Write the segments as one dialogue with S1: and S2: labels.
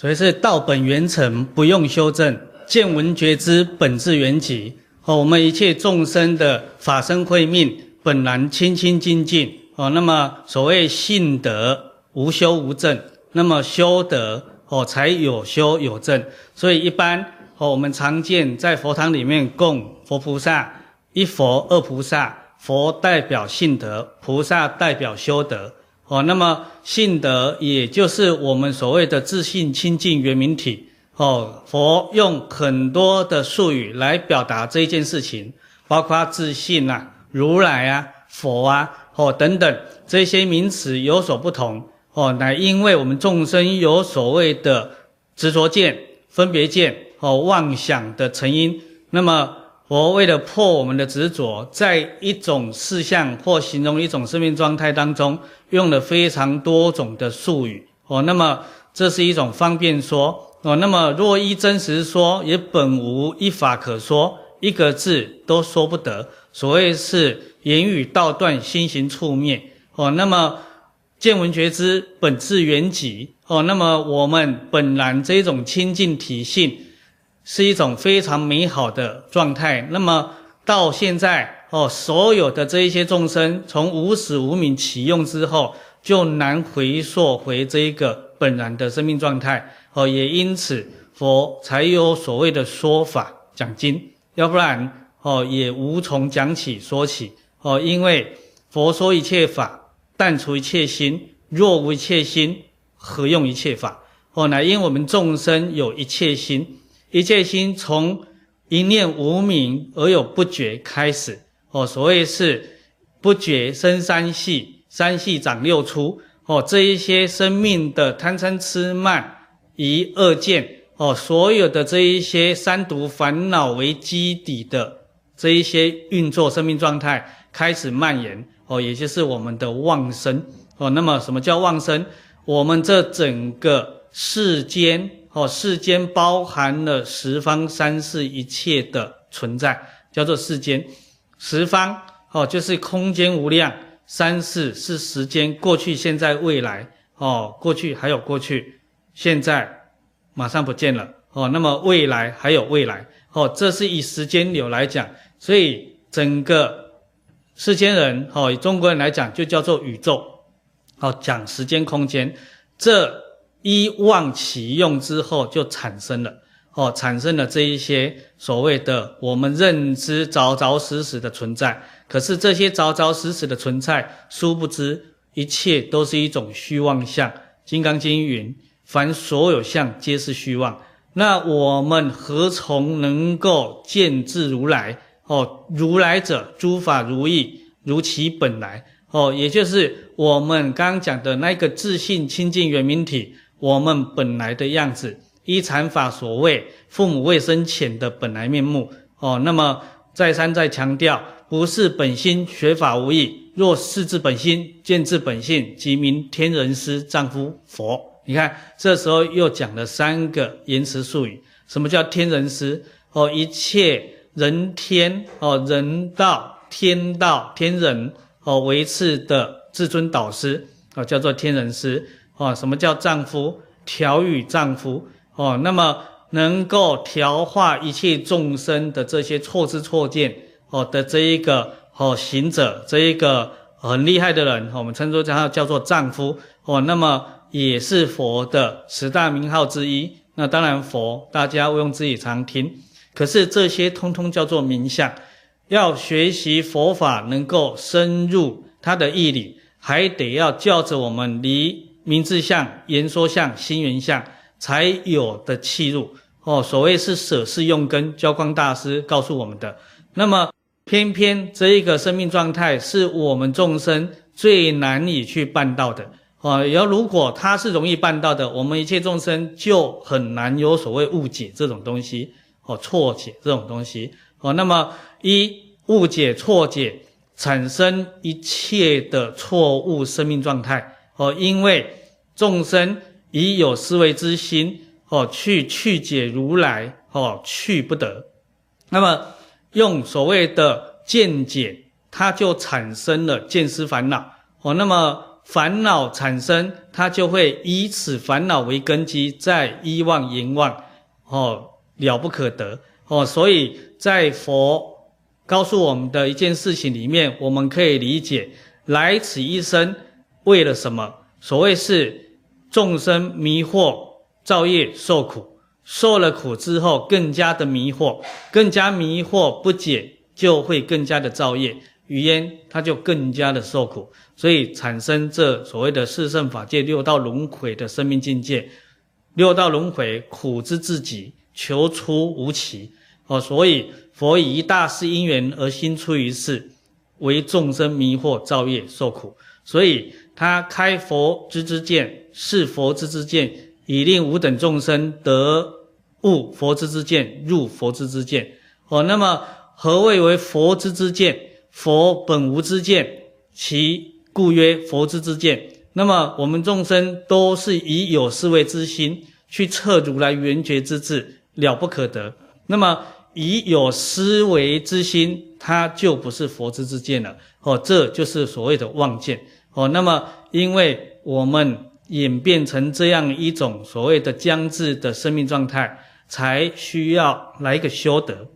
S1: 所以是道本圆成，不用修正，见闻觉知本自圆寂。哦，我们一切众生的法身慧命，本然清清净净。哦，那么所谓信德无修无证，那么修德哦才有修有证。所以一般哦，我们常见在佛堂里面供佛菩萨，一佛二菩萨，佛代表信德，菩萨代表修德。哦，那么信德也就是我们所谓的自信清净圆明体。哦，佛用很多的术语来表达这一件事情，包括自信啊、如来啊、佛啊、哦等等这些名词有所不同。哦，乃因为我们众生有所谓的执着见、分别见、哦妄想的成因，那么。我为了破我们的执着，在一种事项或形容一种生命状态当中，用了非常多种的术语哦。那么这是一种方便说哦。那么若依真实说，也本无一法可说，一个字都说不得。所谓是言语道断，心行处灭哦。那么见闻觉知本自缘寂哦。那么我们本然这种清净体性。是一种非常美好的状态。那么到现在哦，所有的这一些众生，从无始无明起用之后，就难回溯回这一个本然的生命状态哦。也因此，佛才有所谓的说法讲经，要不然哦，也无从讲起说起哦。因为佛说一切法，但除一切心。若无一切心，何用一切法？哦，乃因为我们众生有一切心。一切心从一念无明而有不觉开始，哦，所谓是不觉生三系，三系长六出，哦，这一些生命的贪嗔痴慢疑恶见，哦，所有的这一些三毒烦恼为基底的这一些运作生命状态开始蔓延，哦，也就是我们的妄生，哦，那么什么叫妄生？我们这整个世间。哦，世间包含了十方三世一切的存在，叫做世间。十方哦，就是空间无量；三世是时间，过去、现在、未来。哦，过去还有过去，现在马上不见了。哦，那么未来还有未来。哦，这是以时间流来讲，所以整个世间人，哦，中国人来讲，就叫做宇宙。哦，讲时间空间，这。一妄起用之后，就产生了哦，产生了这一些所谓的我们认知着着实实的存在。可是这些着着实实的存在，殊不知一切都是一种虚妄相。《金刚经》云：“凡所有相，皆是虚妄。”那我们何从能够见自如来？哦，如来者，诸法如意，如其本来。哦，也就是我们刚刚讲的那个自信清净圆明体。我们本来的样子，依禅法所谓“父母未生前”的本来面目哦。那么再三再强调，不是本心学法无益。若识自本心，见自本性，即名天人师、丈夫佛。你看，这时候又讲了三个言辞术语。什么叫天人师？哦，一切人天哦，人道、天道、天人哦，维持的至尊导师哦，叫做天人师。哦，什么叫丈夫？调御丈夫哦，那么能够调化一切众生的这些错知错见哦的这一个哦行者，这一个很厉害的人，我们称作他叫做丈夫哦。那么也是佛的十大名号之一。那当然佛大家毋庸置疑常听，可是这些通通叫做名相。要学习佛法，能够深入他的义理。还得要教着我们离名字相、言说相、心缘相才有的契入哦。所谓是舍事用根，教光大师告诉我们的。那么偏偏这一个生命状态是我们众生最难以去办到的哦。要如果它是容易办到的，我们一切众生就很难有所谓误解这种东西哦，错解这种东西哦。那么一误解、错解。产生一切的错误生命状态哦，因为众生已有思维之心哦，去去解如来哦，去不得。那么用所谓的见解，它就产生了见思烦恼哦。那么烦恼产生，它就会以此烦恼为根基，在依妄言妄哦，了不可得哦。所以在佛。告诉我们的一件事情里面，我们可以理解来此一生为了什么？所谓是众生迷惑造业受苦，受了苦之后更加的迷惑，更加迷惑不解，就会更加的造业，于焉他就更加的受苦，所以产生这所谓的四圣法界六道轮回的生命境界，六道轮回苦之至极，求出无期。哦，所以。佛以一大事因缘而心出于世，为众生迷惑造业受苦，所以他开佛之之见，示佛之之见，以令吾等众生得悟佛之之见，入佛之之见。哦，那么何谓为佛之之见？佛本无之见，其故曰佛之之见。那么我们众生都是以有思维之心去测如来圆觉之智，了不可得。那么。以有思维之心，它就不是佛之之见了。哦，这就是所谓的妄见。哦，那么因为我们演变成这样一种所谓的将至的生命状态，才需要来一个修德。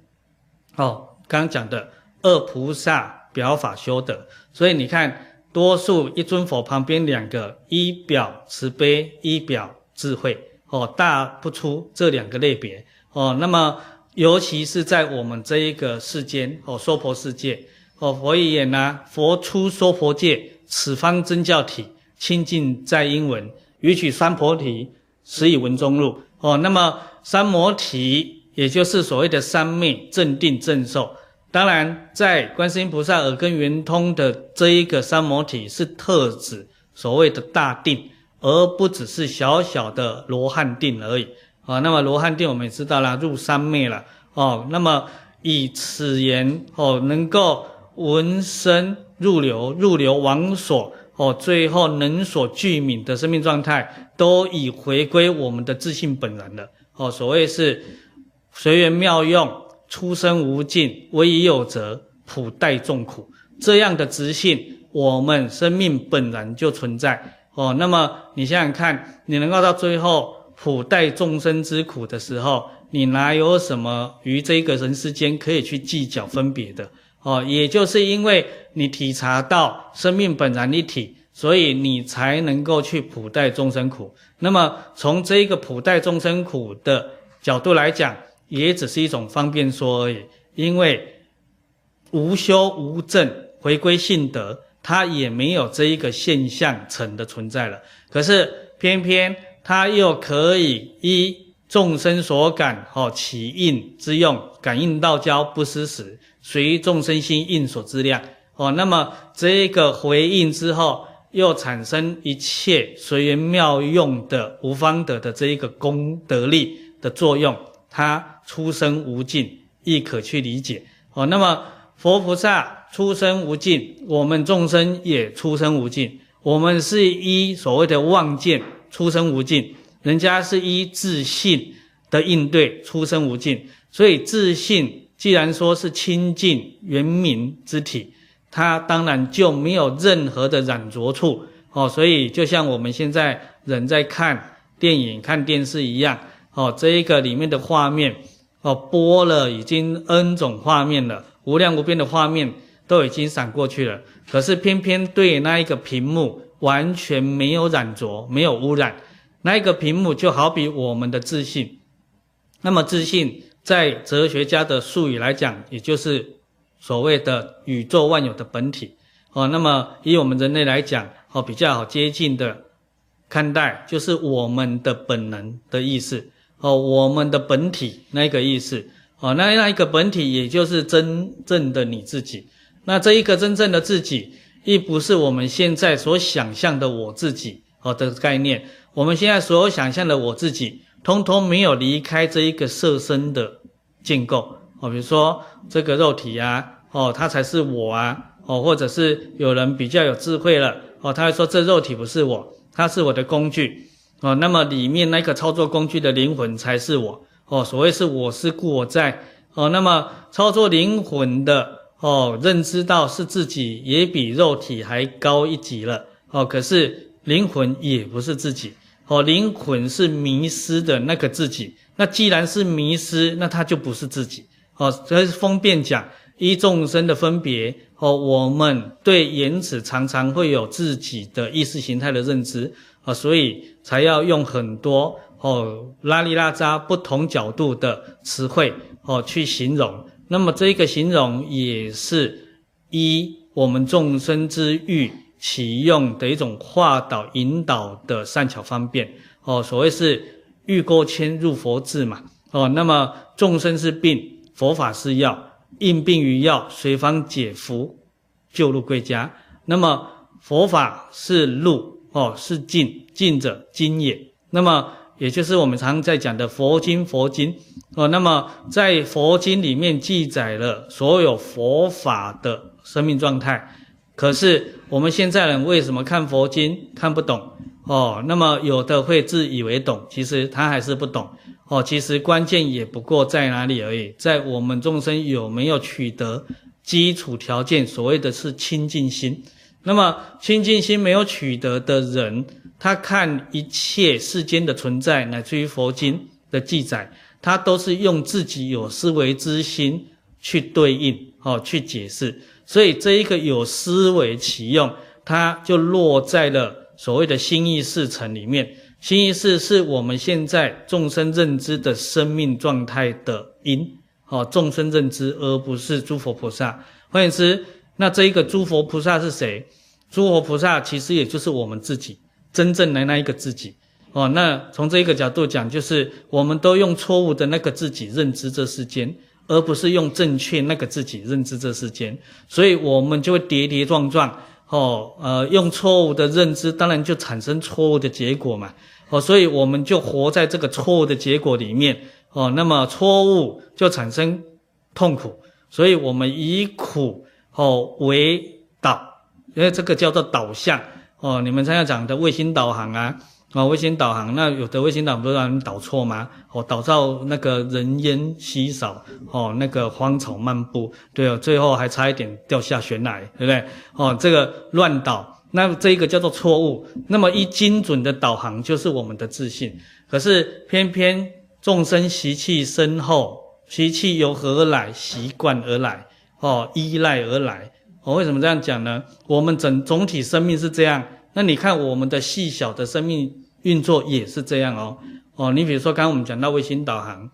S1: 哦，刚刚讲的二菩萨表法修德，所以你看，多数一尊佛旁边两个，一表慈悲，一表智慧。哦，大不出这两个类别。哦，那么。尤其是在我们这一个世间哦，娑婆世界哦，佛也呢，佛出娑婆界，此方真教体，清净在因闻，于取三摩提，实以文中入哦。那么三摩提，也就是所谓的三昧正定正受。当然，在观世音菩萨耳根圆通的这一个三摩提，是特指所谓的大定，而不只是小小的罗汉定而已。啊、那么罗汉定我们也知道了，入三昧了。哦，那么以此言哦，能够闻声入流，入流往所哦，最后能所具泯的生命状态，都已回归我们的自性本然了。哦，所谓是随缘妙用，出生无尽，唯以有则，普代众苦。这样的直性，我们生命本然就存在。哦，那么你想想看，你能够到最后。普代众生之苦的时候，你哪有什么与这个人世间可以去计较分别的？哦，也就是因为你体察到生命本然一体，所以你才能够去普代众生苦。那么从这一个普代众生苦的角度来讲，也只是一种方便说而已。因为无修无证，回归性德，它也没有这一个现象层的存在了。可是偏偏。他又可以依众生所感，哦，起应之用，感应道交不失时，随众生心应所知量，哦，那么这个回应之后，又产生一切随缘妙用的无方得的这一个功德力的作用，它出生无尽，亦可去理解，哦，那么佛菩萨出生无尽，我们众生也出生无尽，我们是依所谓的妄见。出生无尽，人家是依自信的应对出生无尽，所以自信既然说是清净圆明之体，它当然就没有任何的染浊处哦。所以就像我们现在人在看电影、看电视一样哦，这一个里面的画面哦，播了已经 N 种画面了，无量无边的画面都已经闪过去了，可是偏偏对那一个屏幕。完全没有染浊，没有污染，那一个屏幕就好比我们的自信。那么自信在哲学家的术语来讲，也就是所谓的宇宙万有的本体。哦，那么以我们人类来讲，哦，比较好接近的看待，就是我们的本能的意思，哦，我们的本体那个意思，哦，那那一个本体，也就是真正的你自己。那这一个真正的自己，亦不是我们现在所想象的我自己，哦的概念。我们现在所有想象的我自己，通通没有离开这一个色身的建构。哦，比如说这个肉体啊，哦，它才是我啊，哦，或者是有人比较有智慧了，哦，他会说这肉体不是我，它是我的工具。哦，那么里面那个操作工具的灵魂才是我。哦，所谓是我思故我在。哦，那么操作灵魂的。哦，认知到是自己也比肉体还高一级了。哦，可是灵魂也不是自己。哦，灵魂是迷失的那个自己。那既然是迷失，那它就不是自己。哦，这是方便讲依众生的分别。哦，我们对言辞常常会有自己的意识形态的认知。啊，所以才要用很多哦拉里拉扎不同角度的词汇哦去形容。那么这一个形容也是依我们众生之欲启用的一种化导引导的善巧方便哦，所谓是欲钩牵入佛智嘛哦，那么众生是病，佛法是药，应病于药，随方解服，救路归家。那么佛法是路哦，是径，径者经也。那么也就是我们常在讲的佛经，佛经。哦，那么在佛经里面记载了所有佛法的生命状态，可是我们现在人为什么看佛经看不懂？哦，那么有的会自以为懂，其实他还是不懂。哦，其实关键也不过在哪里而已，在我们众生有没有取得基础条件，所谓的是清净心。那么清净心没有取得的人，他看一切世间的存在，乃至于佛经的记载。他都是用自己有思维之心去对应，哦，去解释，所以这一个有思维启用，它就落在了所谓的心意识层里面。心意识是我们现在众生认知的生命状态的因，哦，众生认知，而不是诸佛菩萨。换言之，那这一个诸佛菩萨是谁？诸佛菩萨其实也就是我们自己，真正的那一个自己。哦，那从这一个角度讲，就是我们都用错误的那个自己认知这世间，而不是用正确那个自己认知这世间，所以我们就会跌跌撞撞。哦，呃，用错误的认知，当然就产生错误的结果嘛。哦，所以我们就活在这个错误的结果里面。哦，那么错误就产生痛苦，所以我们以苦哦为导，因为这个叫做导向。哦，你们常常讲的卫星导航啊。啊，卫星导航，那有的卫星导航不是让人导错吗？哦，导到那个人烟稀少，哦，那个荒草漫步，对哦，最后还差一点掉下悬崖，对不对？哦，这个乱导，那这一个叫做错误。那么一精准的导航就是我们的自信，可是偏偏众生习气深厚，习气由何而来？习惯而来，哦，依赖而来。哦、为什么这样讲呢？我们整总体生命是这样，那你看我们的细小的生命。运作也是这样哦，哦，你比如说刚刚我们讲到卫星导航，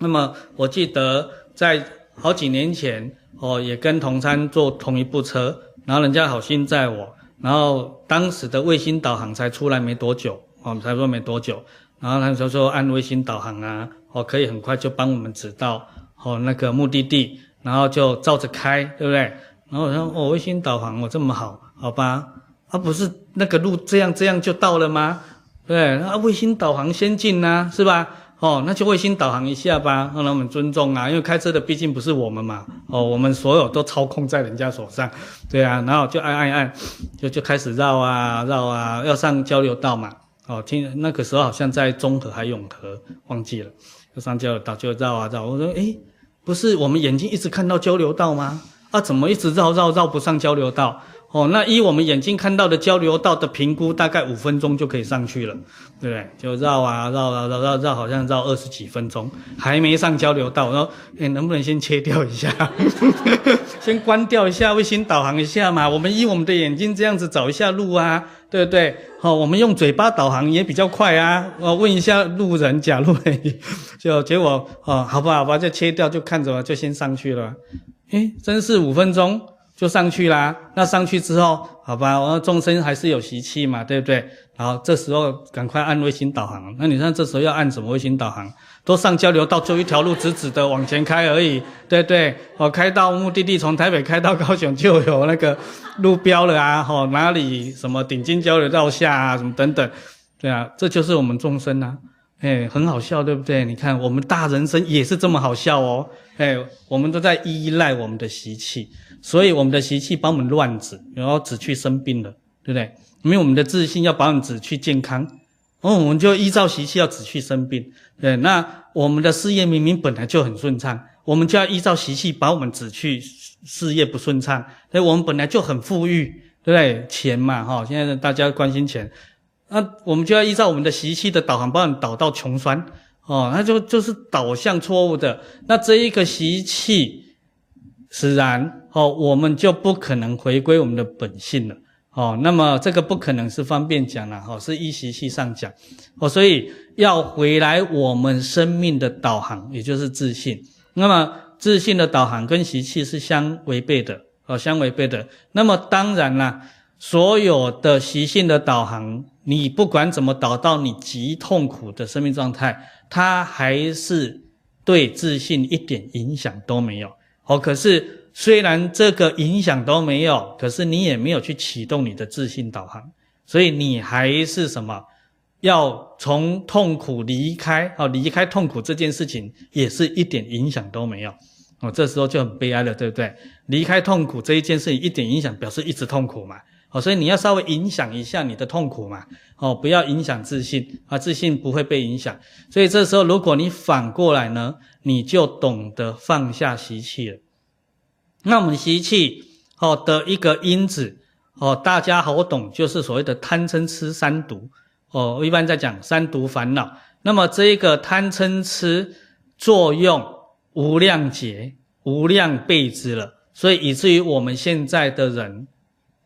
S1: 那么我记得在好几年前，哦，也跟同参坐同一部车，然后人家好心载我，然后当时的卫星导航才出来没多久，哦，才说没多久，然后他就说按卫星导航啊，哦，可以很快就帮我们指到哦那个目的地，然后就照着开，对不对？然后我说哦，卫星导航我这么好，好吧，啊不是那个路这样这样就到了吗？对，那卫星导航先进呐、啊，是吧？哦，那就卫星导航一下吧，让他们尊重啊，因为开车的毕竟不是我们嘛，哦，我们所有都操控在人家手上，对啊，然后就按按按，就就开始绕啊绕啊，要上交流道嘛，哦，听那个时候好像在中和还永和，忘记了，要上交流道就绕啊绕，我说诶，不是我们眼睛一直看到交流道吗？啊，怎么一直绕绕绕不上交流道？哦，那依我们眼睛看到的交流道的评估，大概五分钟就可以上去了，对不对？就绕啊绕啊绕绕绕，好像绕二十几分钟，还没上交流道。然后，哎，能不能先切掉一下，先关掉一下卫星导航一下嘛？我们依我们的眼睛这样子找一下路啊，对不对？好，我们用嘴巴导航也比较快啊。我问一下路人，假如 就结果，哦，好吧好吧，就切掉，就看着就先上去了。诶，真是五分钟。就上去啦。那上去之后，好吧，我众生还是有习气嘛，对不对？然后这时候赶快按卫星导航。那你看这时候要按什么卫星导航？都上交流道，就一条路直直的往前开而已，对不对？哦，开到目的地，从台北开到高雄就有那个路标了啊，哦，哪里什么顶尖交流道下啊，什么等等，对啊，这就是我们众生啊。哎，很好笑，对不对？你看，我们大人生也是这么好笑哦。哎，我们都在依赖我们的习气，所以我们的习气把我们乱指，然后指去生病了，对不对？因为我们的自信要把我们指去健康，哦，我们就依照习气要指去生病。对，那我们的事业明明本来就很顺畅，我们就要依照习气把我们指去事业不顺畅。所以我们本来就很富裕，对不对？钱嘛，哈，现在大家关心钱。那我们就要依照我们的习气的导航，帮你导到穷酸哦，那就就是导向错误的。那这一个习气使然哦，我们就不可能回归我们的本性了哦。那么这个不可能是方便讲了哈，是依习气上讲哦，所以要回来我们生命的导航，也就是自信。那么自信的导航跟习气是相违背的哦，相违背的。那么当然啦，所有的习性的导航。你不管怎么导到你极痛苦的生命状态，它还是对自信一点影响都没有。哦，可是虽然这个影响都没有，可是你也没有去启动你的自信导航，所以你还是什么？要从痛苦离开，哦，离开痛苦这件事情也是一点影响都没有。哦，这时候就很悲哀了，对不对？离开痛苦这一件事情一点影响，表示一直痛苦嘛。哦，所以你要稍微影响一下你的痛苦嘛，哦，不要影响自信啊，自信不会被影响。所以这时候，如果你反过来呢，你就懂得放下习气了。那我们习气哦的一个因子哦，大家好懂，就是所谓的贪嗔痴三毒哦。我一般在讲三毒烦恼。那么这一个贪嗔痴作用无量劫、无量辈之了，所以以至于我们现在的人。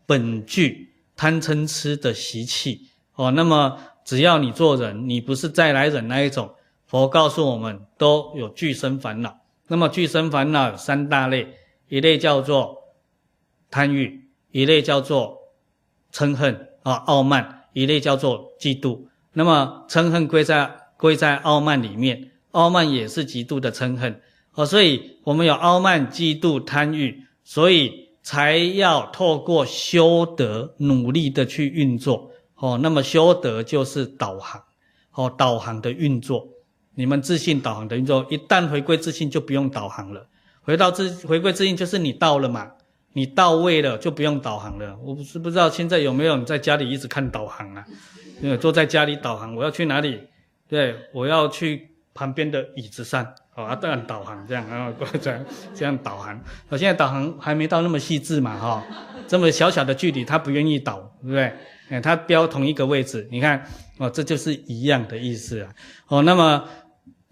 S1: 本具贪嗔痴的习气哦，那么只要你做人，你不是再来人那一种，佛告诉我们都有俱生烦恼。那么俱生烦恼有三大类，一类叫做贪欲，一类叫做嗔恨啊傲慢，一类叫做嫉妒。那么嗔恨归在归在傲慢里面，傲慢也是极度的嗔恨哦，所以我们有傲慢、嫉妒、贪欲，所以。才要透过修德努力的去运作哦，那么修德就是导航哦，导航的运作，你们自信导航的运作，一旦回归自信就不用导航了，回到自回归自信就是你到了嘛，你到位了就不用导航了。我不是不知道现在有没有你在家里一直看导航啊？因为坐在家里导航，我要去哪里？对，我要去旁边的椅子上。好哦，这样导航这样，然后这样这样导航。我现在导航还没到那么细致嘛，哈，这么小小的距离，他不愿意导，对不对？哎，他标同一个位置，你看，哦，这就是一样的意思啊。哦，那么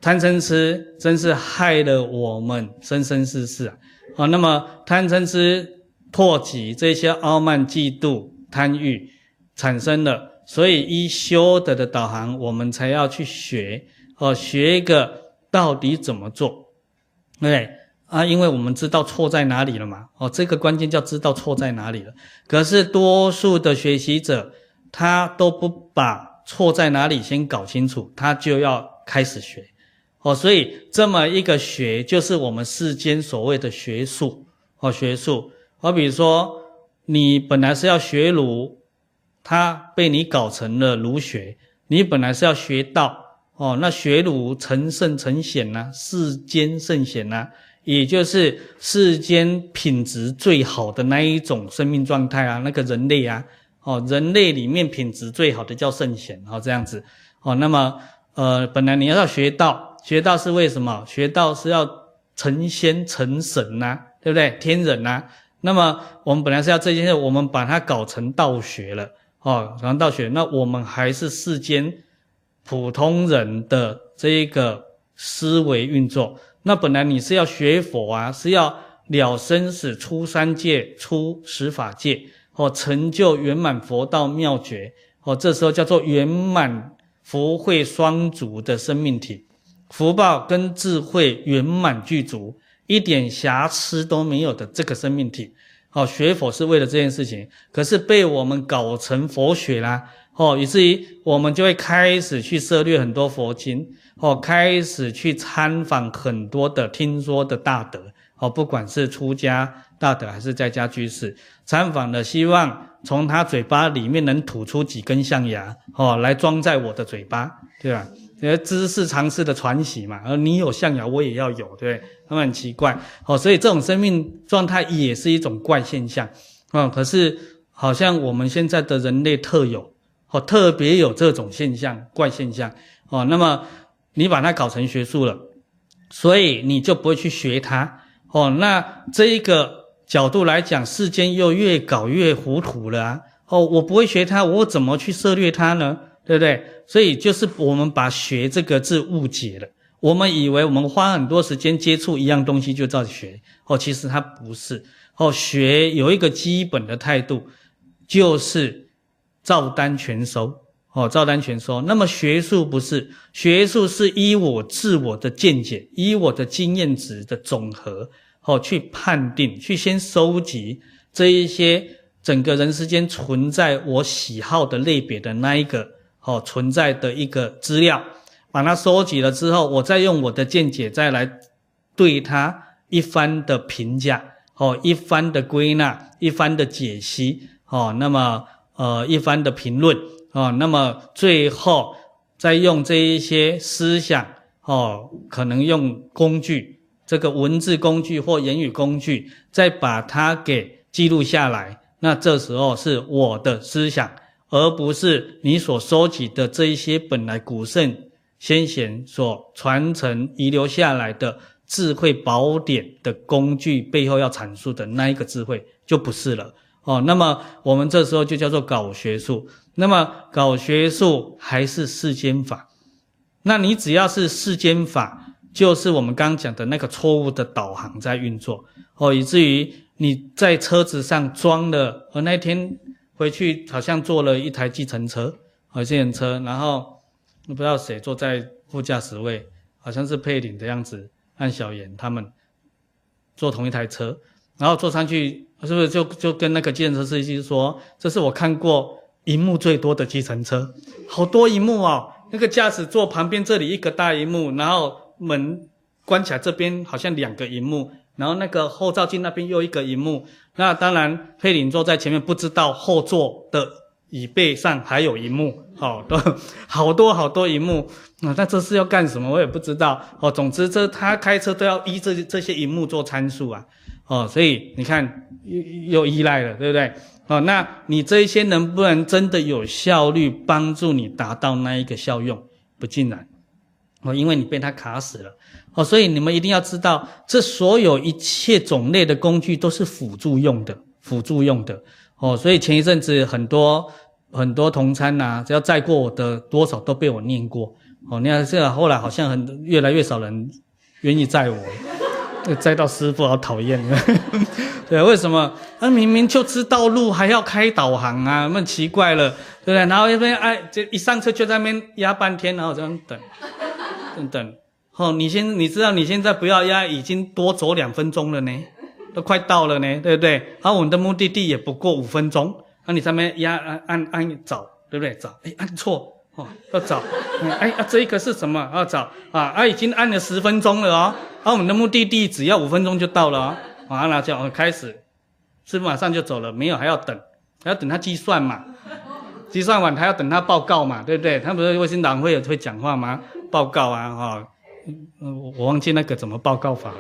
S1: 贪嗔痴真是害了我们生生世世啊。哦，那么贪嗔痴破集这些傲慢、嫉妒、贪欲产生了，所以依修德的导航，我们才要去学，哦，学一个。到底怎么做？对啊，因为我们知道错在哪里了嘛。哦，这个关键叫知道错在哪里了。可是多数的学习者，他都不把错在哪里先搞清楚，他就要开始学。哦，所以这么一个学，就是我们世间所谓的学术。哦，学术。好比如说，你本来是要学儒，他被你搞成了儒学。你本来是要学道。哦，那学儒成圣成贤呐，世间圣贤呐，也就是世间品质最好的那一种生命状态啊，那个人类啊，哦，人类里面品质最好的叫圣贤，哦，这样子，哦，那么，呃，本来你要学道，学道是为什么？学道是要成仙成神呐，对不对？天人呐，那么我们本来是要这件事，我们把它搞成道学了，哦，搞成道学，那我们还是世间。普通人的这一个思维运作，那本来你是要学佛啊，是要了生死、出三界、出十法界，哦，成就圆满佛道妙觉，哦，这时候叫做圆满福慧双足的生命体，福报跟智慧圆满具足，一点瑕疵都没有的这个生命体，哦，学佛是为了这件事情，可是被我们搞成佛学啦，哦，以至于我们就会开始去涉猎很多佛经，哦，开始去参访很多的听说的大德，哦，不管是出家大德还是在家居士，参访的希望从他嘴巴里面能吐出几根象牙，哦，来装在我的嘴巴，对吧？因为知识常识的传习嘛，而你有象牙，我也要有，对不对？他们很奇怪，哦，所以这种生命状态也是一种怪现象，啊，可是好像我们现在的人类特有，哦，特别有这种现象，怪现象，哦，那么你把它搞成学术了，所以你就不会去学它，哦，那这一个角度来讲，世间又越搞越糊涂了啊，哦，我不会学它，我怎么去涉猎它呢？对不对？所以就是我们把“学”这个字误解了。我们以为我们花很多时间接触一样东西就叫学，哦，其实它不是。哦，学有一个基本的态度，就是照单全收。哦，照单全收。那么学术不是，学术是依我自我的见解，依我的经验值的总和，哦，去判定，去先收集这一些整个人世间存在我喜好的类别的那一个。哦，存在的一个资料，把它收集了之后，我再用我的见解再来对它一番的评价，哦，一番的归纳，一番的解析，哦，那么呃一番的评论，哦，那么最后再用这一些思想，哦，可能用工具，这个文字工具或言语工具，再把它给记录下来，那这时候是我的思想。而不是你所收集的这一些本来古圣先贤所传承遗留下来的智慧宝典的工具背后要阐述的那一个智慧就不是了哦。那么我们这时候就叫做搞学术。那么搞学术还是世间法？那你只要是世间法，就是我们刚刚讲的那个错误的导航在运作哦，以至于你在车子上装了，而那天。回去好像坐了一台计程车，好计程车，然后不知道谁坐在副驾驶位，好像是佩林的样子，和小妍他们坐同一台车，然后坐上去是不是就就跟那个计程车司机说，这是我看过荧幕最多的计程车，好多荧幕哦，那个驾驶座旁边这里一个大荧幕，然后门关起来这边好像两个荧幕。然后那个后照镜那边又一个荧幕，那当然佩林坐在前面，不知道后座的椅背上还有荧幕，好、多 好多好多荧幕啊！那这是要干什么？我也不知道哦。总之，这他开车都要依这这些荧幕做参数啊，哦，所以你看又又依赖了，对不对？哦，那你这一些能不能真的有效率帮助你达到那一个效用？不尽然。哦，因为你被他卡死了，哦，所以你们一定要知道，这所有一切种类的工具都是辅助用的，辅助用的，哦，所以前一阵子很多很多同参呐、啊，只要载过我的多少都被我念过，哦，你看这个后来好像很越来越少人愿意载我，载到师傅好讨厌，对，为什么？他明明就知道路还要开导航啊，那么奇怪了，对不对？然后一边哎，这一上车就在那边压半天，然后这样等。等等，哦，你先，你知道你现在不要压，已经多走两分钟了呢，都快到了呢，对不对？好，我们的目的地也不过五分钟，那你上面压按按按找，对不对？找，哎，按错，哦，要找，哎啊，这一个是什么？要找。啊啊，已经按了十分钟了哦，好，我们的目的地只要五分钟就到了哦，好，那就开始，师父马上就走了，没有还要等，还要等他计算嘛，计算完还要等他报告嘛，对不对？他不是卫星党会有会讲话吗？报告啊，哈，我我忘记那个怎么报告法了，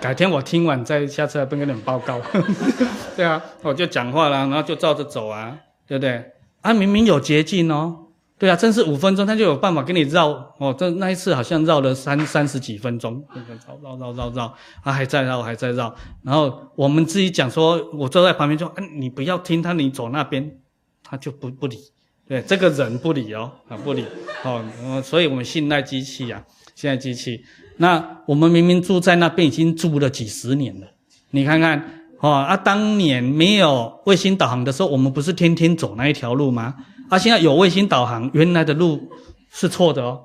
S1: 改天我听完再下次来跟你们报告。对啊，我就讲话了，然后就照着走啊，对不对？啊，明明有捷径哦，对啊，真是五分钟他就有办法给你绕哦。这那一次好像绕了三三十几分钟，绕绕绕绕绕，啊还在绕还在绕。然后我们自己讲说，我坐在旁边说，啊，你不要听他，你走那边，他就不不理。对，这个人不理哦，啊不理，哦，所以我们信赖机器啊，信赖机器。那我们明明住在那边已经住了几十年了，你看看，哦啊，当年没有卫星导航的时候，我们不是天天走那一条路吗？啊，现在有卫星导航，原来的路是错的哦，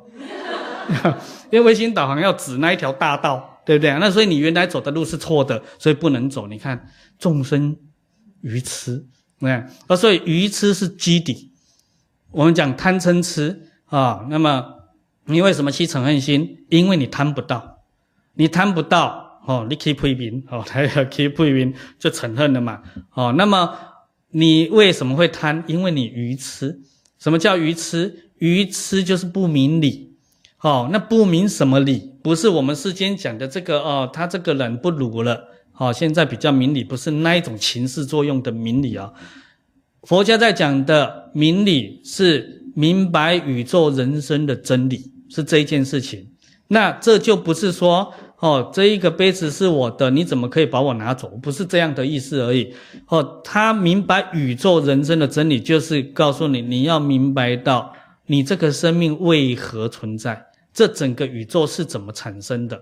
S1: 因为卫星导航要指那一条大道，对不对？那所以你原来走的路是错的，所以不能走。你看众生愚痴，你看，啊，所以愚痴是基底。我们讲贪嗔痴啊，那么你为什么起嗔恨心？因为你贪不到，你贪不到哦，你可以批评哦，还有可以批评就嗔恨了嘛，哦，那么你为什么会贪？因为你愚痴。什么叫愚痴？愚痴就是不明理。哦，那不明什么理？不是我们世间讲的这个哦，他这个人不如了。哦，现在比较明理，不是那一种情势作用的明理啊。佛家在讲的明理是明白宇宙人生的真理，是这一件事情。那这就不是说哦，这一个杯子是我的，你怎么可以把我拿走？不是这样的意思而已。哦，他明白宇宙人生的真理，就是告诉你，你要明白到你这个生命为何存在。这整个宇宙是怎么产生的？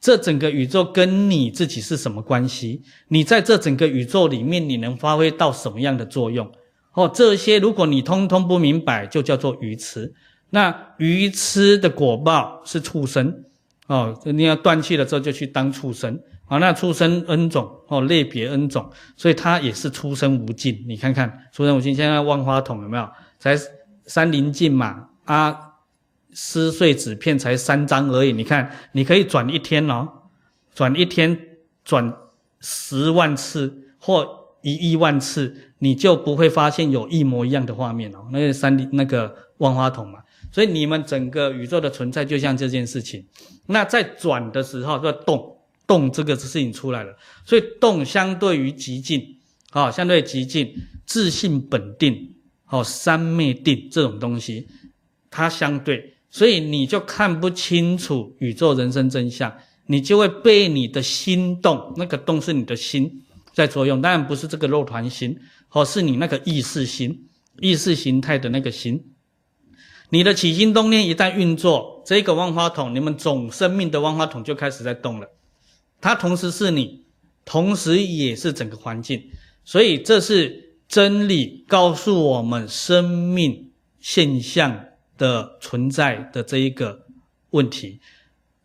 S1: 这整个宇宙跟你自己是什么关系？你在这整个宇宙里面，你能发挥到什么样的作用？哦，这些如果你通通不明白，就叫做愚痴。那愚痴的果报是畜生。哦，你要断气了之后，就去当畜生。啊，那畜生 N 种，哦，类别 N 种，所以它也是出生无尽。你看看，出生无尽。现在万花筒有没有？才三棱镜嘛？啊。撕碎纸片才三张而已，你看，你可以转一天哦，转一天，转十万次或一亿万次，你就不会发现有一模一样的画面哦。那个三 D 那个万花筒嘛，所以你们整个宇宙的存在就像这件事情。那在转的时候，就动动这个事情出来了，所以动相对于寂静，啊，相对于寂静，自性本定，哦，三昧定这种东西，它相对。所以你就看不清楚宇宙人生真相，你就会被你的心动，那个动是你的心在作用，当然不是这个肉团心，而是你那个意识心、意识形态的那个心。你的起心动念一旦运作，这个万花筒，你们总生命的万花筒就开始在动了。它同时是你，同时也是整个环境。所以这是真理告诉我们生命现象的存在的这一个问题，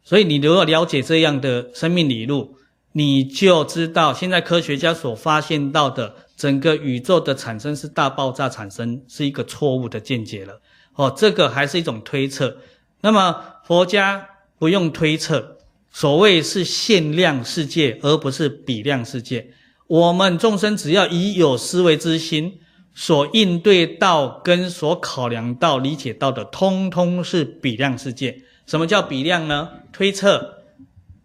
S1: 所以你如果了解这样的生命理路，你就知道现在科学家所发现到的整个宇宙的产生是大爆炸产生，是一个错误的见解了。哦，这个还是一种推测。那么佛家不用推测，所谓是限量世界，而不是比量世界。我们众生只要以有思维之心。所应对到跟所考量到、理解到的，通通是比量世界。什么叫比量呢？推测、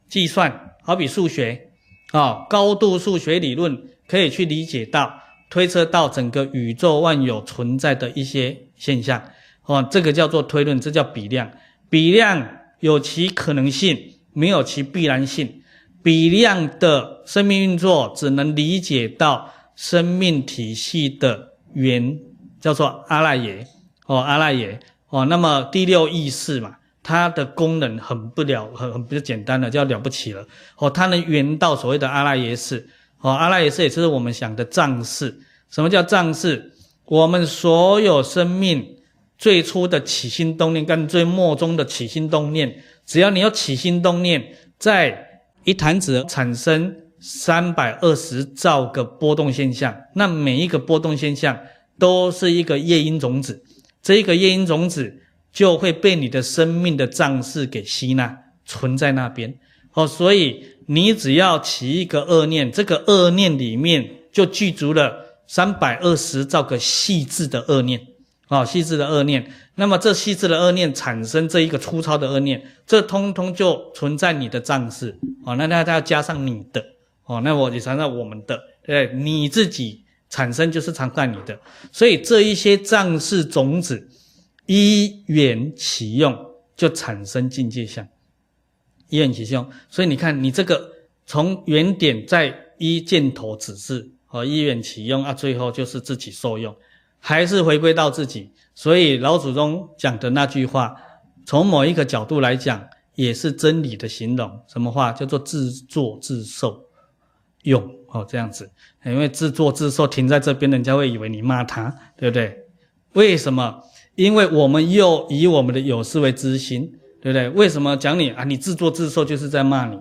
S1: 计算，好比数学，啊、高度数学理论可以去理解到、推测到整个宇宙万有存在的一些现象，哦，这个叫做推论，这叫比量。比量有其可能性，没有其必然性。比量的生命运作，只能理解到生命体系的。缘叫做阿赖耶哦，阿赖耶哦，那么第六意识嘛，它的功能很不了，很很不简单的，叫了不起了哦，它能缘到所谓的阿赖耶识哦，阿赖耶识也就是我们想的藏识。什么叫藏识？我们所有生命最初的起心动念跟最末终的起心动念，只要你有起心动念，在一弹指产生。三百二十兆个波动现象，那每一个波动现象都是一个夜莺种子，这一个夜莺种子就会被你的生命的藏识给吸纳，存在那边。哦，所以你只要起一个恶念，这个恶念里面就具足了三百二十兆个细致的恶念，哦，细致的恶念。那么这细致的恶念产生这一个粗糙的恶念，这通通就存在你的藏识。哦，那那它要加上你的。哦，那我就尝尝我们的，对，你自己产生就是常在你的，所以这一些藏式种子一缘起用，就产生境界相，一缘起用。所以你看，你这个从原点再一箭头指示，和一缘起用啊，最后就是自己受用，还是回归到自己。所以老祖宗讲的那句话，从某一个角度来讲，也是真理的形容。什么话？叫做自作自受。用哦，这样子，因为自作自受停在这边，人家会以为你骂他，对不对？为什么？因为我们又以我们的有思维之心，对不对？为什么讲你啊？你自作自受就是在骂你，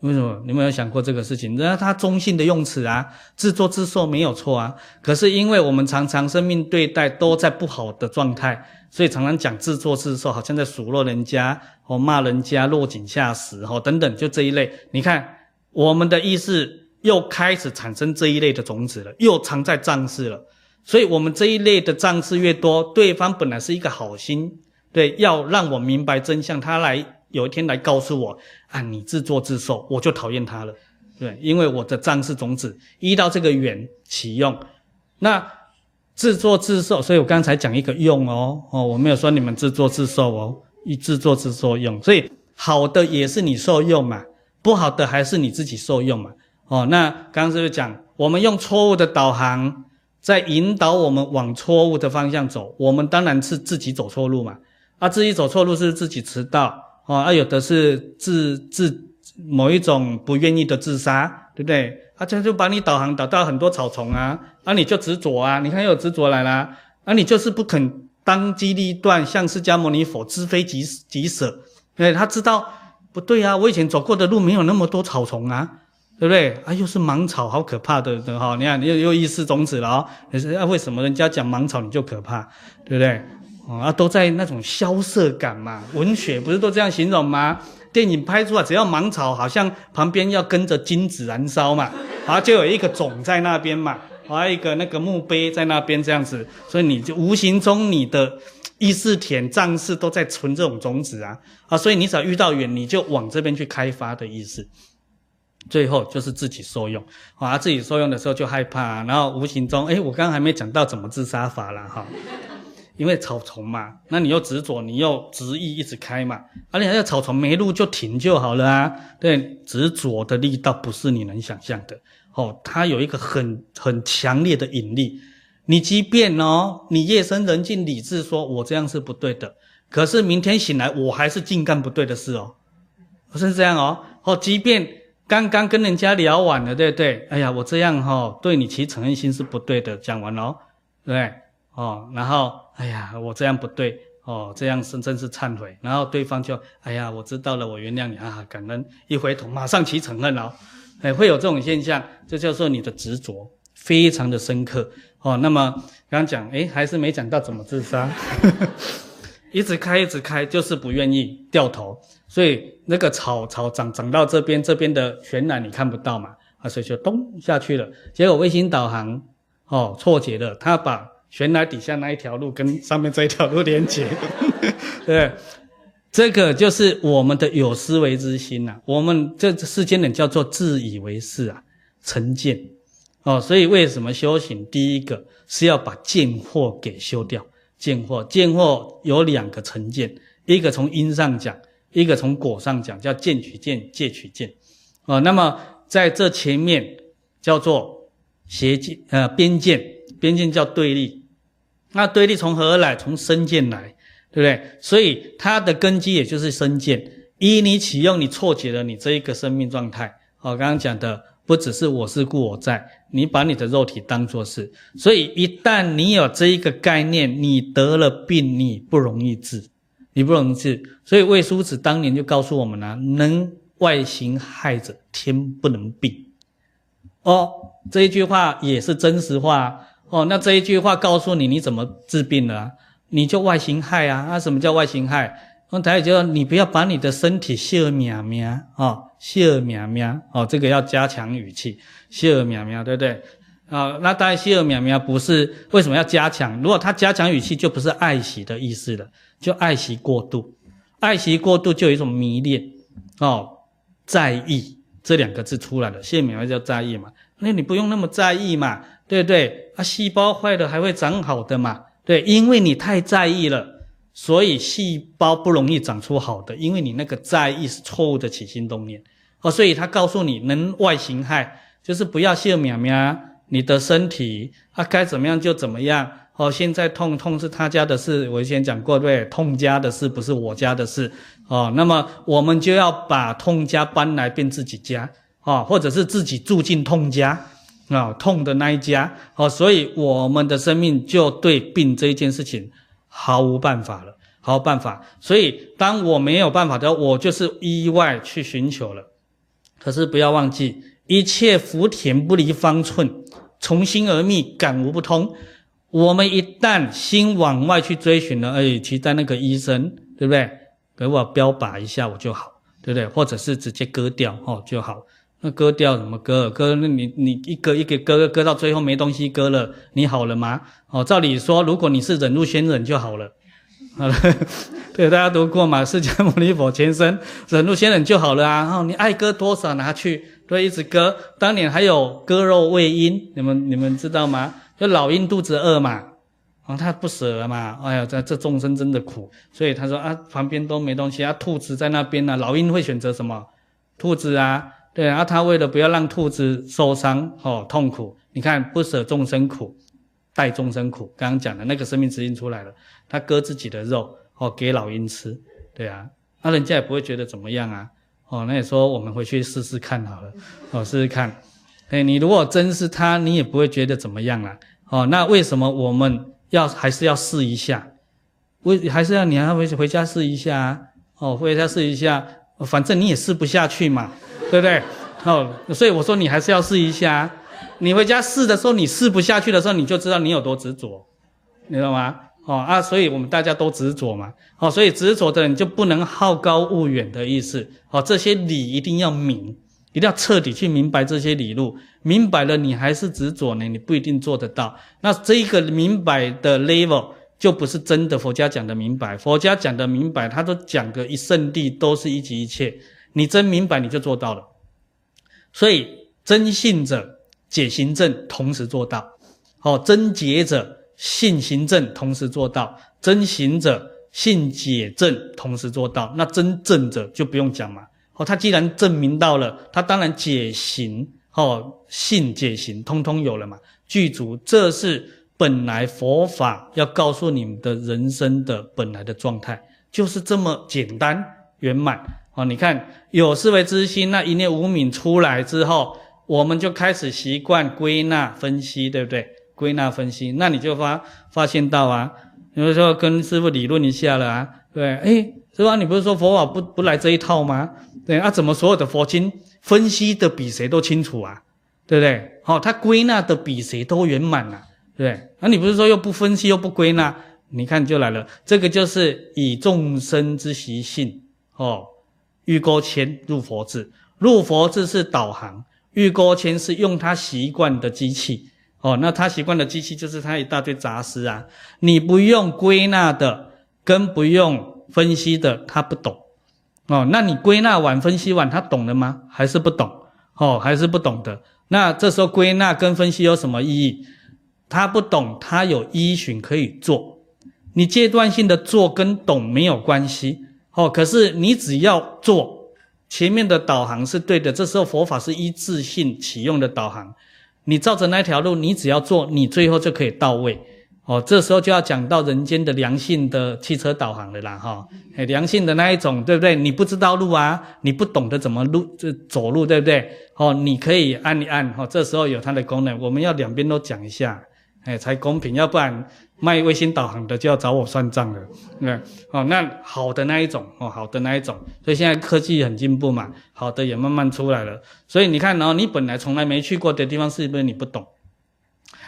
S1: 为什么？你有没有想过这个事情？那他中性的用词啊，自作自受没有错啊。可是因为我们常常生命对待都在不好的状态，所以常常讲自作自受，好像在数落人家或骂人家落井下石哈等等，就这一类。你看我们的意识又开始产生这一类的种子了，又藏在藏识了。所以我们这一类的藏识越多，对方本来是一个好心，对，要让我明白真相，他来。有一天来告诉我啊，你自作自受，我就讨厌他了，对，因为我的藏识种子依到这个缘起用，那自作自受，所以我刚才讲一个用哦，哦，我没有说你们自作自受哦，一自作自受用，所以好的也是你受用嘛，不好的还是你自己受用嘛，哦，那刚刚是不是讲我们用错误的导航在引导我们往错误的方向走，我们当然是自己走错路嘛，啊，自己走错路是自己迟到哦。啊，有的是自自某一种不愿意的自杀，对不对？啊，这就把你导航导到很多草丛啊，啊，你就执着啊，你看又有执着来了，啊，你就是不肯当机立断，像释迦牟尼佛知非即即舍，对，他知道不对啊，我以前走过的路没有那么多草丛啊，对不对？啊，又是芒草，好可怕的，哈，你看你又又意识种子了啊，可是啊，为什么人家讲芒草你就可怕，对不对？啊，都在那种萧瑟感嘛，文学不是都这样形容吗？电影拍出来，只要芒草，好像旁边要跟着金子燃烧嘛，啊，就有一个种在那边嘛，还有一个那个墓碑在那边这样子，所以你就无形中你的意识田战士都在存这种种子啊，啊，所以你只要遇到远，你就往这边去开发的意思，最后就是自己受用，啊，自己受用的时候就害怕，然后无形中，诶，我刚刚还没讲到怎么自杀法了哈。因为草丛嘛，那你又执着，你又执意一直开嘛，而且那草丛没路就停就好了啊。对，执着的力道不是你能想象的哦，它有一个很很强烈的引力。你即便哦，你夜深人静理智说，我这样是不对的，可是明天醒来我还是净干不对的事哦，不是这样哦。哦，即便刚刚跟人家聊完了，对不对？哎呀，我这样哈、哦，对你起嗔恨心是不对的，讲完了，对对？哦，然后。哎呀，我这样不对哦，这样是真是忏悔。然后对方就，哎呀，我知道了，我原谅你啊，感恩。一回头，马上起嗔恨了，哎，会有这种现象，这叫做你的执着非常的深刻哦。那么刚刚讲，哎，还是没讲到怎么自杀，一直开一直开，就是不愿意掉头。所以那个草草长长到这边，这边的悬崖你看不到嘛，啊，所以就咚下去了。结果卫星导航哦错解了，他把。悬崖底下那一条路跟上面这一条路连接，对，这个就是我们的有思维之心呐、我们这世间人叫做自以为是啊，成见哦。所以为什么修行？第一个是要把见惑给修掉。见惑，见惑有两个成见，一个从因上讲，一个从果上讲，叫见取见、戒取见。哦，那么在这前面叫做邪见，呃，边见，边见叫对立。那对立从何而来？从身见来，对不对？所以它的根基也就是身见。依你起用，你错解了你这一个生命状态。哦刚刚讲的不只是我是故我在，你把你的肉体当作是。所以一旦你有这一个概念，你得了病，你不容易治，你不容易治。所以魏叔子当年就告诉我们了、啊：能外形害者，天不能病。哦，这一句话也是真实话。哦，那这一句话告诉你，你怎么治病了？你就外形害啊！那、啊、什么叫外形害？那他也就说你不要把你的身体笑苗苗哦，笑苗苗哦，这个要加强语气，笑苗苗，对不对？啊、那当然笑苗苗不是为什么要加强？如果他加强语气，就不是爱惜的意思了，就爱惜过度，爱惜过度就有一种迷恋哦，在意这两个字出来了，笑苗苗叫在意嘛？那你不用那么在意嘛？对不对？啊，细胞坏了还会长好的嘛？对，因为你太在意了，所以细胞不容易长出好的，因为你那个在意是错误的起心动念。哦，所以他告诉你，能外形害，就是不要笑苗苗，你的身体啊该怎么样就怎么样。哦，现在痛痛是他家的事，我以前讲过，对，痛家的事不是我家的事。哦，那么我们就要把痛家搬来变自己家，哦，或者是自己住进痛家。啊、哦，痛的那一家，哦，所以我们的生命就对病这一件事情毫无办法了，毫无办法。所以当我没有办法的时候，我就是意外去寻求了，可是不要忘记，一切福田不离方寸，从心而觅，感无不通。我们一旦心往外去追寻了，哎，期待那个医生，对不对？给我标靶一下，我就好，对不对？或者是直接割掉哦就好。那割掉怎么割？割那你你一割一个割割到最后没东西割了，你好了吗？哦，照理说，如果你是忍辱仙人就好了。好了，对，大家读过嘛？释迦牟尼佛前身忍辱仙人就好了啊。然后你爱割多少拿去，对，一直割。当年还有割肉喂鹰，你们你们知道吗？就老鹰肚子饿嘛，啊，他不舍了嘛。哎呀，这这众生真的苦，所以他说啊，旁边都没东西啊，兔子在那边呢，老鹰会选择什么？兔子啊。对啊，他为了不要让兔子受伤哦痛苦，你看不舍众生苦，代众生苦。刚刚讲的那个生命指引出来了，他割自己的肉哦给老鹰吃，对啊，那人家也不会觉得怎么样啊。哦，那你说我们回去试试看好了，哦试试看。哎，你如果真是他，你也不会觉得怎么样啦。哦，那为什么我们要还是要试一下？为还是要你要回回家试一下啊？哦，回家试一下，反正你也试不下去嘛。对不对？哦，所以我说你还是要试一下。你回家试的时候，你试不下去的时候，你就知道你有多执着，你知道吗？哦啊，所以我们大家都执着嘛。哦，所以执着的人就不能好高骛远的意思。哦，这些理一定要明，一定要彻底去明白这些理路。明白了，你还是执着呢，你不一定做得到。那这一个明白的 level 就不是真的佛家讲的明白。佛家讲的明白，他都讲个一圣地，都是一即一切。你真明白，你就做到了。所以真信者解行证同时做到，好，真解者信行证同时做到，真行者信解证同时做到。那真正者就不用讲嘛，哦，他既然证明到了，他当然解行，哦，信解行通通有了嘛，具足。这是本来佛法要告诉你们的人生的本来的状态，就是这么简单圆满。哦，你看有思维之心，那一念无明出来之后，我们就开始习惯归纳分析，对不对？归纳分析，那你就发发现到啊，有的时候跟师父理论一下了啊，对，诶，师父，你不是说佛法不不来这一套吗？对，啊，怎么所有的佛经分析的比谁都清楚啊？对不对？好，哦，他归纳的比谁都圆满啊，对不对？那，啊，你不是说又不分析又不归纳？你看就来了，这个就是以众生之习性，哦。欲钩签入佛智，入佛智是导航，欲钩签是用他习惯的机器哦。那他习惯的机器就是他一大堆杂事啊，你不用归纳的，跟不用分析的，他不懂哦。那你归纳完、分析完，他懂了吗？还是不懂哦？还是不懂的。那这时候归纳跟分析有什么意义？他不懂，他有依循可以做。你阶段性的做跟懂没有关系。哦，可是你只要做前面的导航是对的，这时候佛法是一致性启用的导航，你照着那条路，你只要做，你最后就可以到位。哦，这时候就要讲到人间的良性的汽车导航了啦，哈，哎，良性的那一种，对不对？你不知道路啊，你不懂得怎么路这走路，对不对？哦，你可以按一按，哦，这时候有它的功能，我们要两边都讲一下，哎，才公平，要不然。卖卫星导航的就要找我算账了，对，哦，那好的那一种，哦，好的那一种，所以现在科技很进步嘛，好的也慢慢出来了。所以你看，然后你本来从来没去过的地方，是不是你不懂？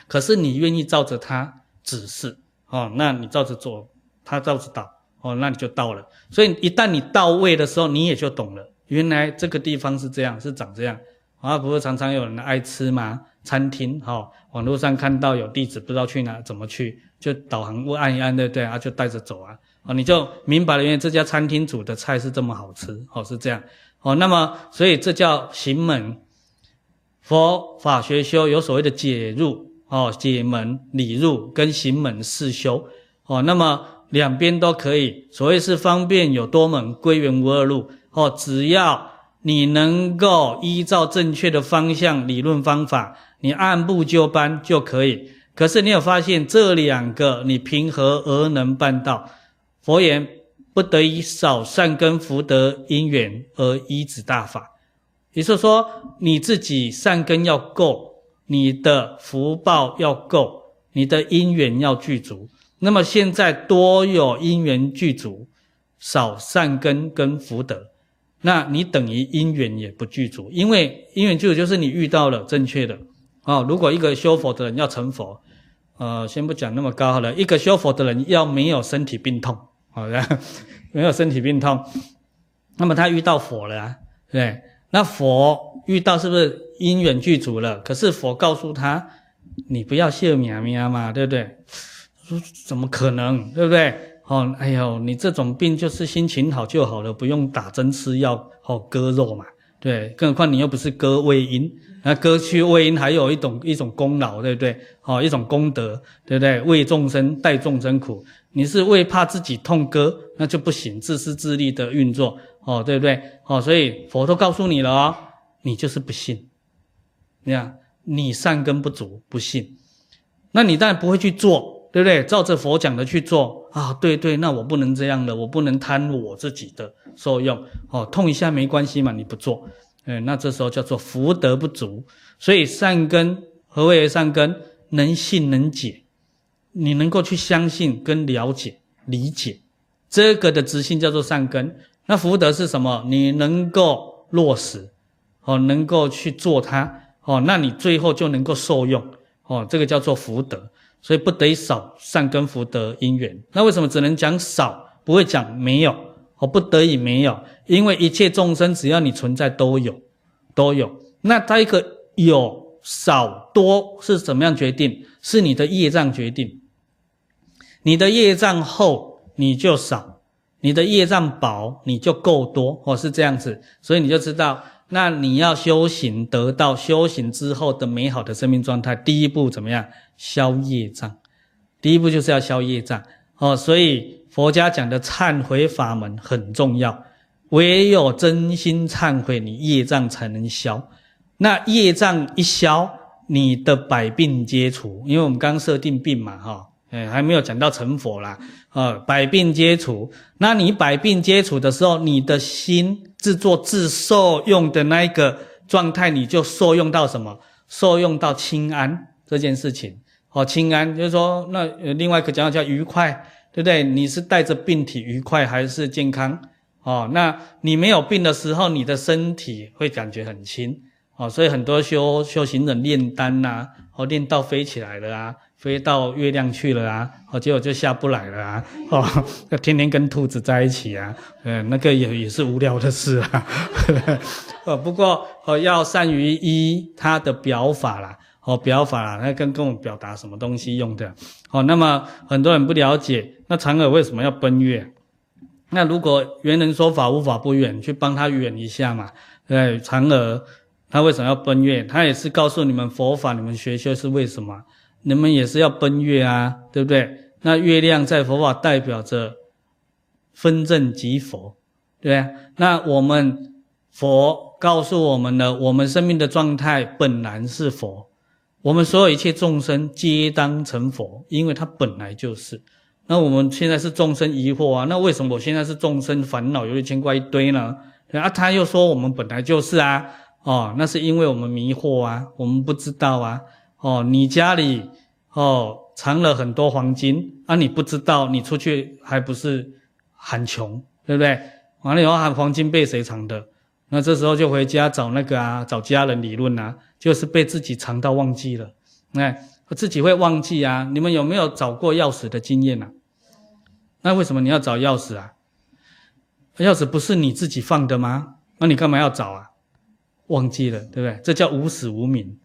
S1: 可是你愿意照着他指示，哦，那你照着做，他照着导，哦，那你就到了。所以一旦你到位的时候，你也就懂了，原来这个地方是这样，是长这样。啊，不是常常有人爱吃吗？餐厅，哈、哦，网络上看到有地址，不知道去哪，怎么去？就导航我按一按，对不对？啊，就带着走啊，哦，你就明白了，原来这家餐厅煮的菜是这么好吃，哦，是这样，哦，那么所以这叫行门。佛法学修有所谓的解入，哦，解门理入跟行门四修，哦，那么两边都可以。所谓是方便有多门，归元无二路，哦，只要。你能够依照正确的方向、理论方法，你按部就班就可以。可是你有发现这两个你凭何而能办到？佛言不得以少善根福德因缘而依止大法。也就是说，你自己善根要够，你的福报要够，你的因缘要具足。那么现在多有因缘具足，少善根跟福德。那你等于因缘也不具足，因为因缘具足就是你遇到了正确的哦。如果一个修佛的人要成佛，呃，先不讲那么高好了，一个修佛的人要没有身体病痛，好的，没有身体病痛，那么他遇到佛了啊，对，那佛遇到是不是因缘具足了？可是佛告诉他，你不要笑咪咪嘛，对不对？说怎么可能，对不对？哦，哎呦，你这种病就是心情好就好了，不用打针吃药，哦，割肉嘛，对，更何况你又不是割胃阴，那割去胃阴还有一种一种功劳，对不对？哦，一种功德，对不对？为众生带众生苦，你是为怕自己痛割，那就不行，自私自利的运作，哦，对不对？哦，所以佛都告诉你了哦，你就是不信，你看，你善根不足，不信，那你当然不会去做。对不对？照着佛讲的去做啊！对对，那我不能这样的，我不能贪我自己的受用哦，痛一下没关系嘛，你不做，嗯，那这时候叫做福德不足。所以善根，何谓善根？能信能解，你能够去相信跟了解、理解这个的直性叫做善根。那福德是什么？你能够落实哦，能够去做它哦，那你最后就能够受用哦，这个叫做福德。所以不得少善根福德因缘，那为什么只能讲少，不会讲没有？哦，不得已没有，因为一切众生只要你存在都有，都有。那它一个有少多是怎么样决定？是你的业障决定。你的业障厚你就少，你的业障薄你就够多，哦，是这样子。所以你就知道，那你要修行得到修行之后的美好的生命状态，第一步怎么样？消业障，第一步就是要消业障哦，所以佛家讲的忏悔法门很重要，唯有真心忏悔，你业障才能消。那业障一消，你的百病皆除，因为我们刚设定病嘛，哈，哎，还没有讲到成佛啦，啊，百病皆除。那你百病皆除的时候，你的心自作自受用的那一个状态，你就受用到什么？受用到轻安这件事情。哦，轻安就是说，那另外一个讲法叫愉快，对不对？你是带着病体愉快还是健康？哦，那你没有病的时候，你的身体会感觉很轻。哦，所以很多修修行人炼丹呐，哦，练到飞起来了啊，飞到月亮去了啊，哦，结果就下不来了啊，哦，天天跟兔子在一起啊，呃，那个也也是无聊的事啊。哦，不过哦，要善于依他的表法啦。哦，表法啦，那跟跟我们表达什么东西用的？哦，那么很多人不了解，那嫦娥为什么要奔月？那如果圆人说法无法不远，去帮他远一下嘛？对，嫦娥他为什么要奔月？他也是告诉你们佛法，你们学修是为什么？你们也是要奔月啊，对不对？那月亮在佛法代表着分正即佛，对啊。那我们佛告诉我们了，我们生命的状态本来是佛。我们所有一切众生皆当成佛，因为它本来就是。那我们现在是众生疑惑啊，那为什么我现在是众生烦恼有一牵挂一堆呢？啊，他又说我们本来就是啊，哦，那是因为我们迷惑啊，我们不知道啊，哦，你家里哦藏了很多黄金啊，你不知道，你出去还不是喊穷，对不对？完了以后喊黄金被谁藏的？那这时候就回家找那个啊，找家人理论啊。就是被自己藏到忘记了，那，自己会忘记啊。你们有没有找过钥匙的经验啊？那为什么你要找钥匙啊？钥匙不是你自己放的吗？那你干嘛要找啊？忘记了，对不对？这叫无始无明，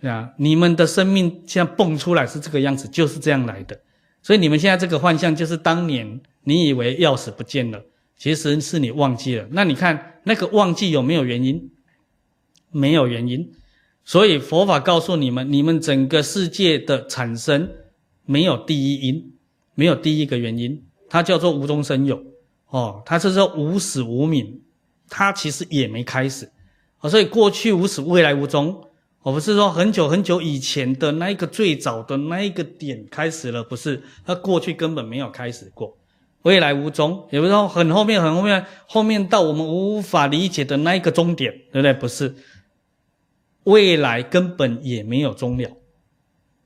S1: 对啊。你们的生命现在蹦出来是这个样子，就是这样来的。所以你们现在这个幻象，就是当年你以为钥匙不见了，其实是你忘记了。那你看那个忘记有没有原因？没有原因。所以佛法告诉你们，你们整个世界的产生没有第一因，没有第一个原因，它叫做无中生有，哦，它是说无始无明，它其实也没开始，哦，所以过去无始，未来无终，我不是说很久很久以前的那一个最早的那一个点开始了，不是，它过去根本没有开始过，未来无终，也不是说很后面很后面，后面到我们无法理解的那一个终点，对不对？不是。未来根本也没有终了，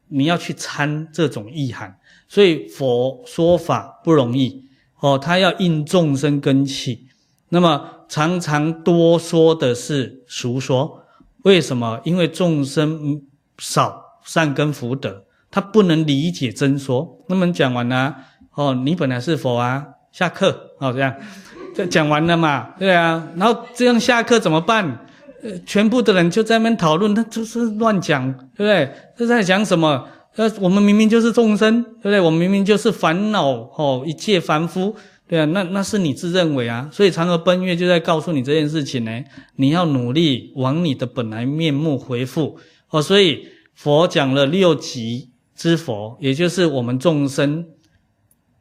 S1: 你要去参这种意涵，所以佛说法不容易哦，他要应众生根器。那么常常多说的是俗说。为什么？因为众生少善根福德，他不能理解真说。那么讲完了，哦，你本来是佛啊，下课哦，这样，这讲完了嘛，对啊。然后这样下课怎么办？呃，全部的人就在那边讨论，那就是乱讲，对不对？这在讲什么？呃，我们明明就是众生，对不对？我们明明就是烦恼哦，一切凡夫。对啊，那那是你自认为啊，所以嫦娥奔月就在告诉你这件事情呢，你要努力往你的本来面目回复哦。所以佛讲了六级之佛，也就是我们众生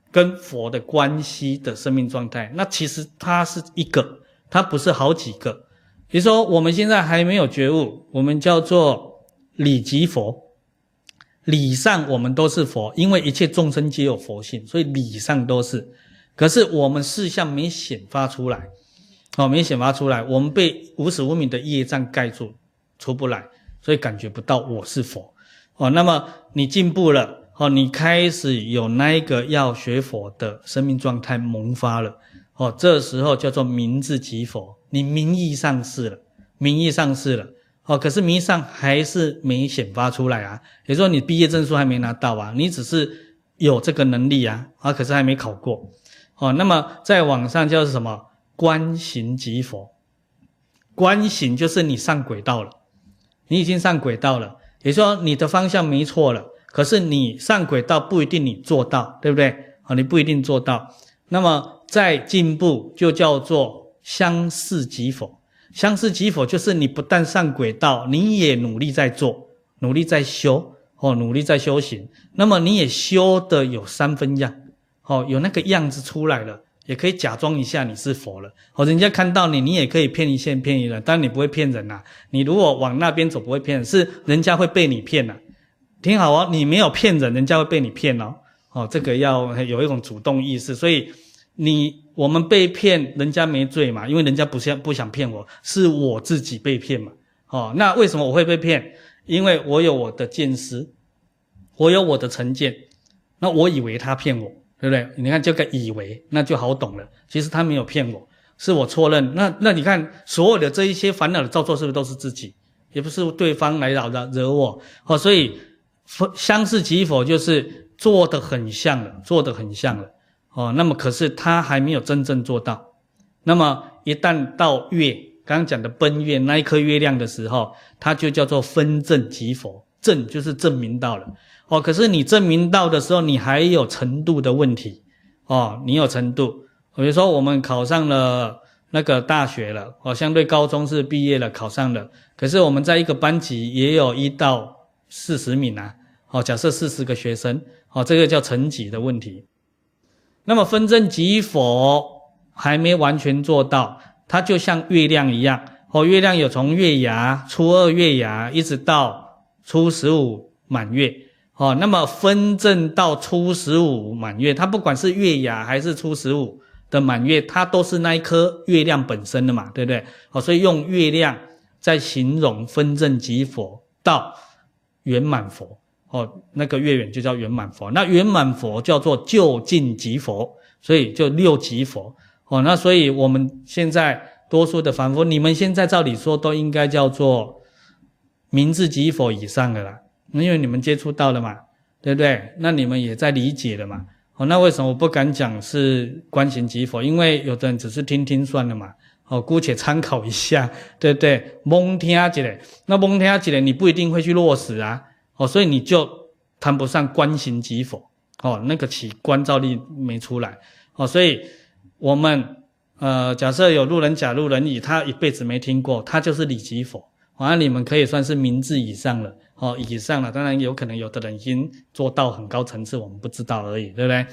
S1: 跟佛的关系的生命状态。那其实它是一个，它不是好几个。比如说我们现在还没有觉悟，我们叫做理级佛，理上我们都是佛，因为一切众生皆有佛性，所以理上都是。可是我们事项没显发出来，哦，没显发出来，我们被无始无明的业障盖住，出不来，所以感觉不到我是佛，哦，那么你进步了，哦，你开始有那一个要学佛的生命状态萌发了，哦，这时候叫做名字即佛，你名义上是了，名义上是了，哦，可是名义上还是没显发出来啊，也就是说你毕业证书还没拿到啊，你只是有这个能力啊，啊，可是还没考过。哦，那么在网上叫什么？观行即佛，观行就是你上轨道了，你已经上轨道了，也就说你的方向没错了。可是你上轨道不一定你做到，对不对？啊，你不一定做到。那么在进步就叫做相似即佛，相似即佛就是你不但上轨道，你也努力在做，努力在修，哦，努力在修行。那么你也修得有三分样。哦，有那个样子出来了，也可以假装一下你是佛了。哦，人家看到你，你也可以骗一线骗一人，但你不会骗人呐、你如果往那边走，不会骗人，是人家会被你骗呐、啊。听好哦，你没有骗人，人家会被你骗哦。哦，这个要有一种主动意识。所以你我们被骗，人家没罪嘛，因为人家不想不想骗我，是我自己被骗嘛。哦，那为什么我会被骗？因为我有我的见识，我有我的成见，那我以为他骗我。对不对？你看这个以为，那就好懂了。其实他没有骗我，是我错认。那那你看所有的这一些烦恼的造作，是不是都是自己？也不是对方来扰的惹我。哦，所以相似即佛就是做得很像了，做得很像了。哦，那么可是他还没有真正做到。那么一旦到月，刚刚讲的奔月那一颗月亮的时候，它就叫做分证即佛，证就是证明到了。哦，可是你证明到的时候，你还有程度的问题，哦，你有程度。比如说，我们考上了那个大学了，哦，相对高中是毕业了，考上了。可是我们在一个班级也有一到四十名啊，哦，假设四十个学生，哦，这个叫成绩的问题。那么分证及否还没完全做到，它就像月亮一样，哦，月亮有从月牙初二月牙一直到初十五满月。哦，那么分正到初十五满月，它不管是月牙还是初十五的满月，它都是那一颗月亮本身的嘛，对不对？哦，所以用月亮在形容分正即佛到圆满佛，哦，那个月圆就叫圆满佛，那圆满佛叫做就近即佛，所以就六级佛。哦，那所以我们现在多数的凡夫，你们现在照理说都应该叫做名字即佛以上的啦。因为你们接触到了嘛，对不对？那你们也在理解了嘛。哦，那为什么我不敢讲是观行即佛？因为有的人只是听听算了嘛。哦，姑且参考一下，对不对？蒙听起来，那蒙听起来，你不一定会去落实啊。哦，所以你就谈不上观行即佛。哦，那个起观照力没出来。哦，所以我们呃，假设有路人甲、路人乙，他一辈子没听过，他就是理即佛。好像你们可以算是名字以上了。哦，以上了，当然有可能有的人已经做到很高层次，我们不知道而已，对不对？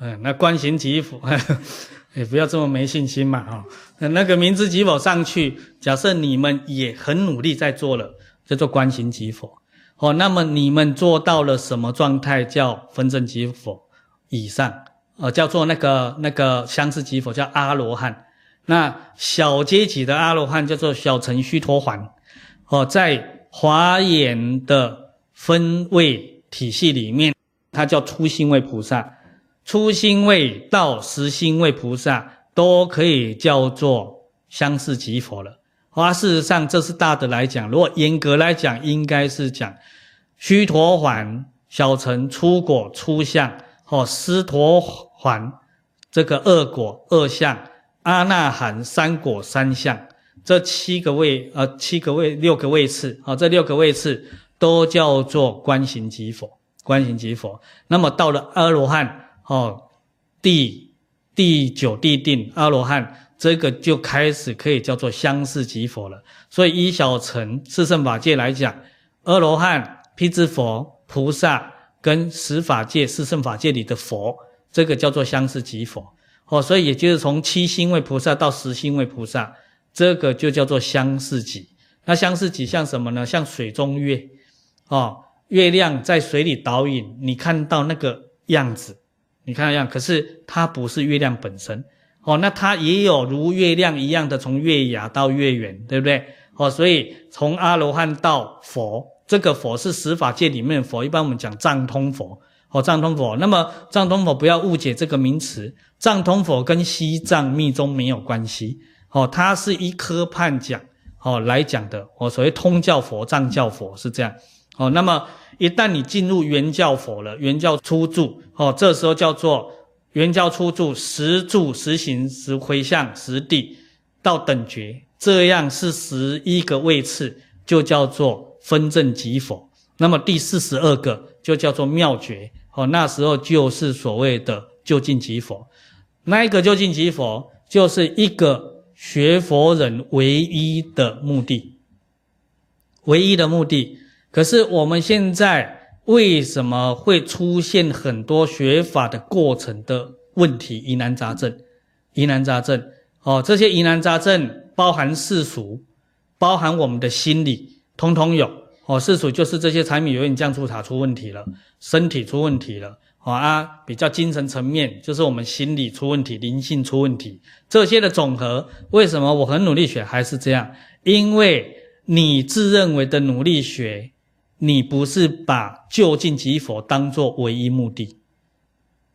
S1: 嗯，那观行即佛，也不要这么没信心嘛，哈、哦。那个明知即佛上去，假设你们也很努力在做了，叫做观行即佛。哦，那么你们做到了什么状态？叫分证即佛以上，呃，叫做那个那个相似即佛，叫阿罗汉。那小阶级的阿罗汉叫做小乘须陀洹。哦，在。华严的分位体系里面，它叫初心位菩萨，初心位到实心位菩萨，都可以叫做相似即佛了。啊，事实上这是大的来讲，如果严格来讲，应该是讲须陀洹、小乘初果初相，或斯陀洹这个二果二相，阿那含三果三相，这七个位呃七个位六个位次，啊，这六个位次都叫做观行即佛，观行即佛。那么到了阿罗汉，哦，第第九地定阿罗汉。这个就开始可以叫做相似即佛了。所以依小乘四圣法界来讲，阿罗汉、辟支佛、菩萨跟十法界四圣法界里的佛，这个叫做相似即佛。哦，所以也就是从七星位菩萨到十星位菩萨，这个就叫做相似即。那相似即像什么呢？像水中月，哦，月亮在水里倒影，你看到那个样子，你看那样，可是它不是月亮本身。哦，那它也有如月亮一样的从月牙到月圆，对不对？哦，所以从阿罗汉到佛，这个佛是十法界里面的佛，一般我们讲藏通佛。哦，藏通佛。那么藏通佛不要误解这个名词，藏通佛跟西藏密宗没有关系。哦，它是一科判讲，哦来讲的。哦，所谓通教佛、藏教佛是这样。哦，那么一旦你进入圆教佛了，圆教初住，哦，这时候叫做。圆教初住，十住、十行、十回向、十地到等觉，这样是十一个位次，就叫做分证即佛。那么第四十二个就叫做妙觉，哦，那时候就是所谓的究竟即佛。那一个究竟即佛，就是一个学佛人唯一的目的，唯一的目的。可是我们现在。为什么会出现很多学法的过程的问题、疑难杂症？疑难杂症，哦，这些疑难杂症包含世俗，包含我们的心理，通通有。哦，世俗就是这些柴米油盐酱醋茶出问题了，身体出问题了。哦啊，比较精神层面，就是我们心理出问题，灵性出问题，这些的总和。为什么我很努力学还是这样？因为你自认为的努力学。你不是把究竟即佛当做唯一目的，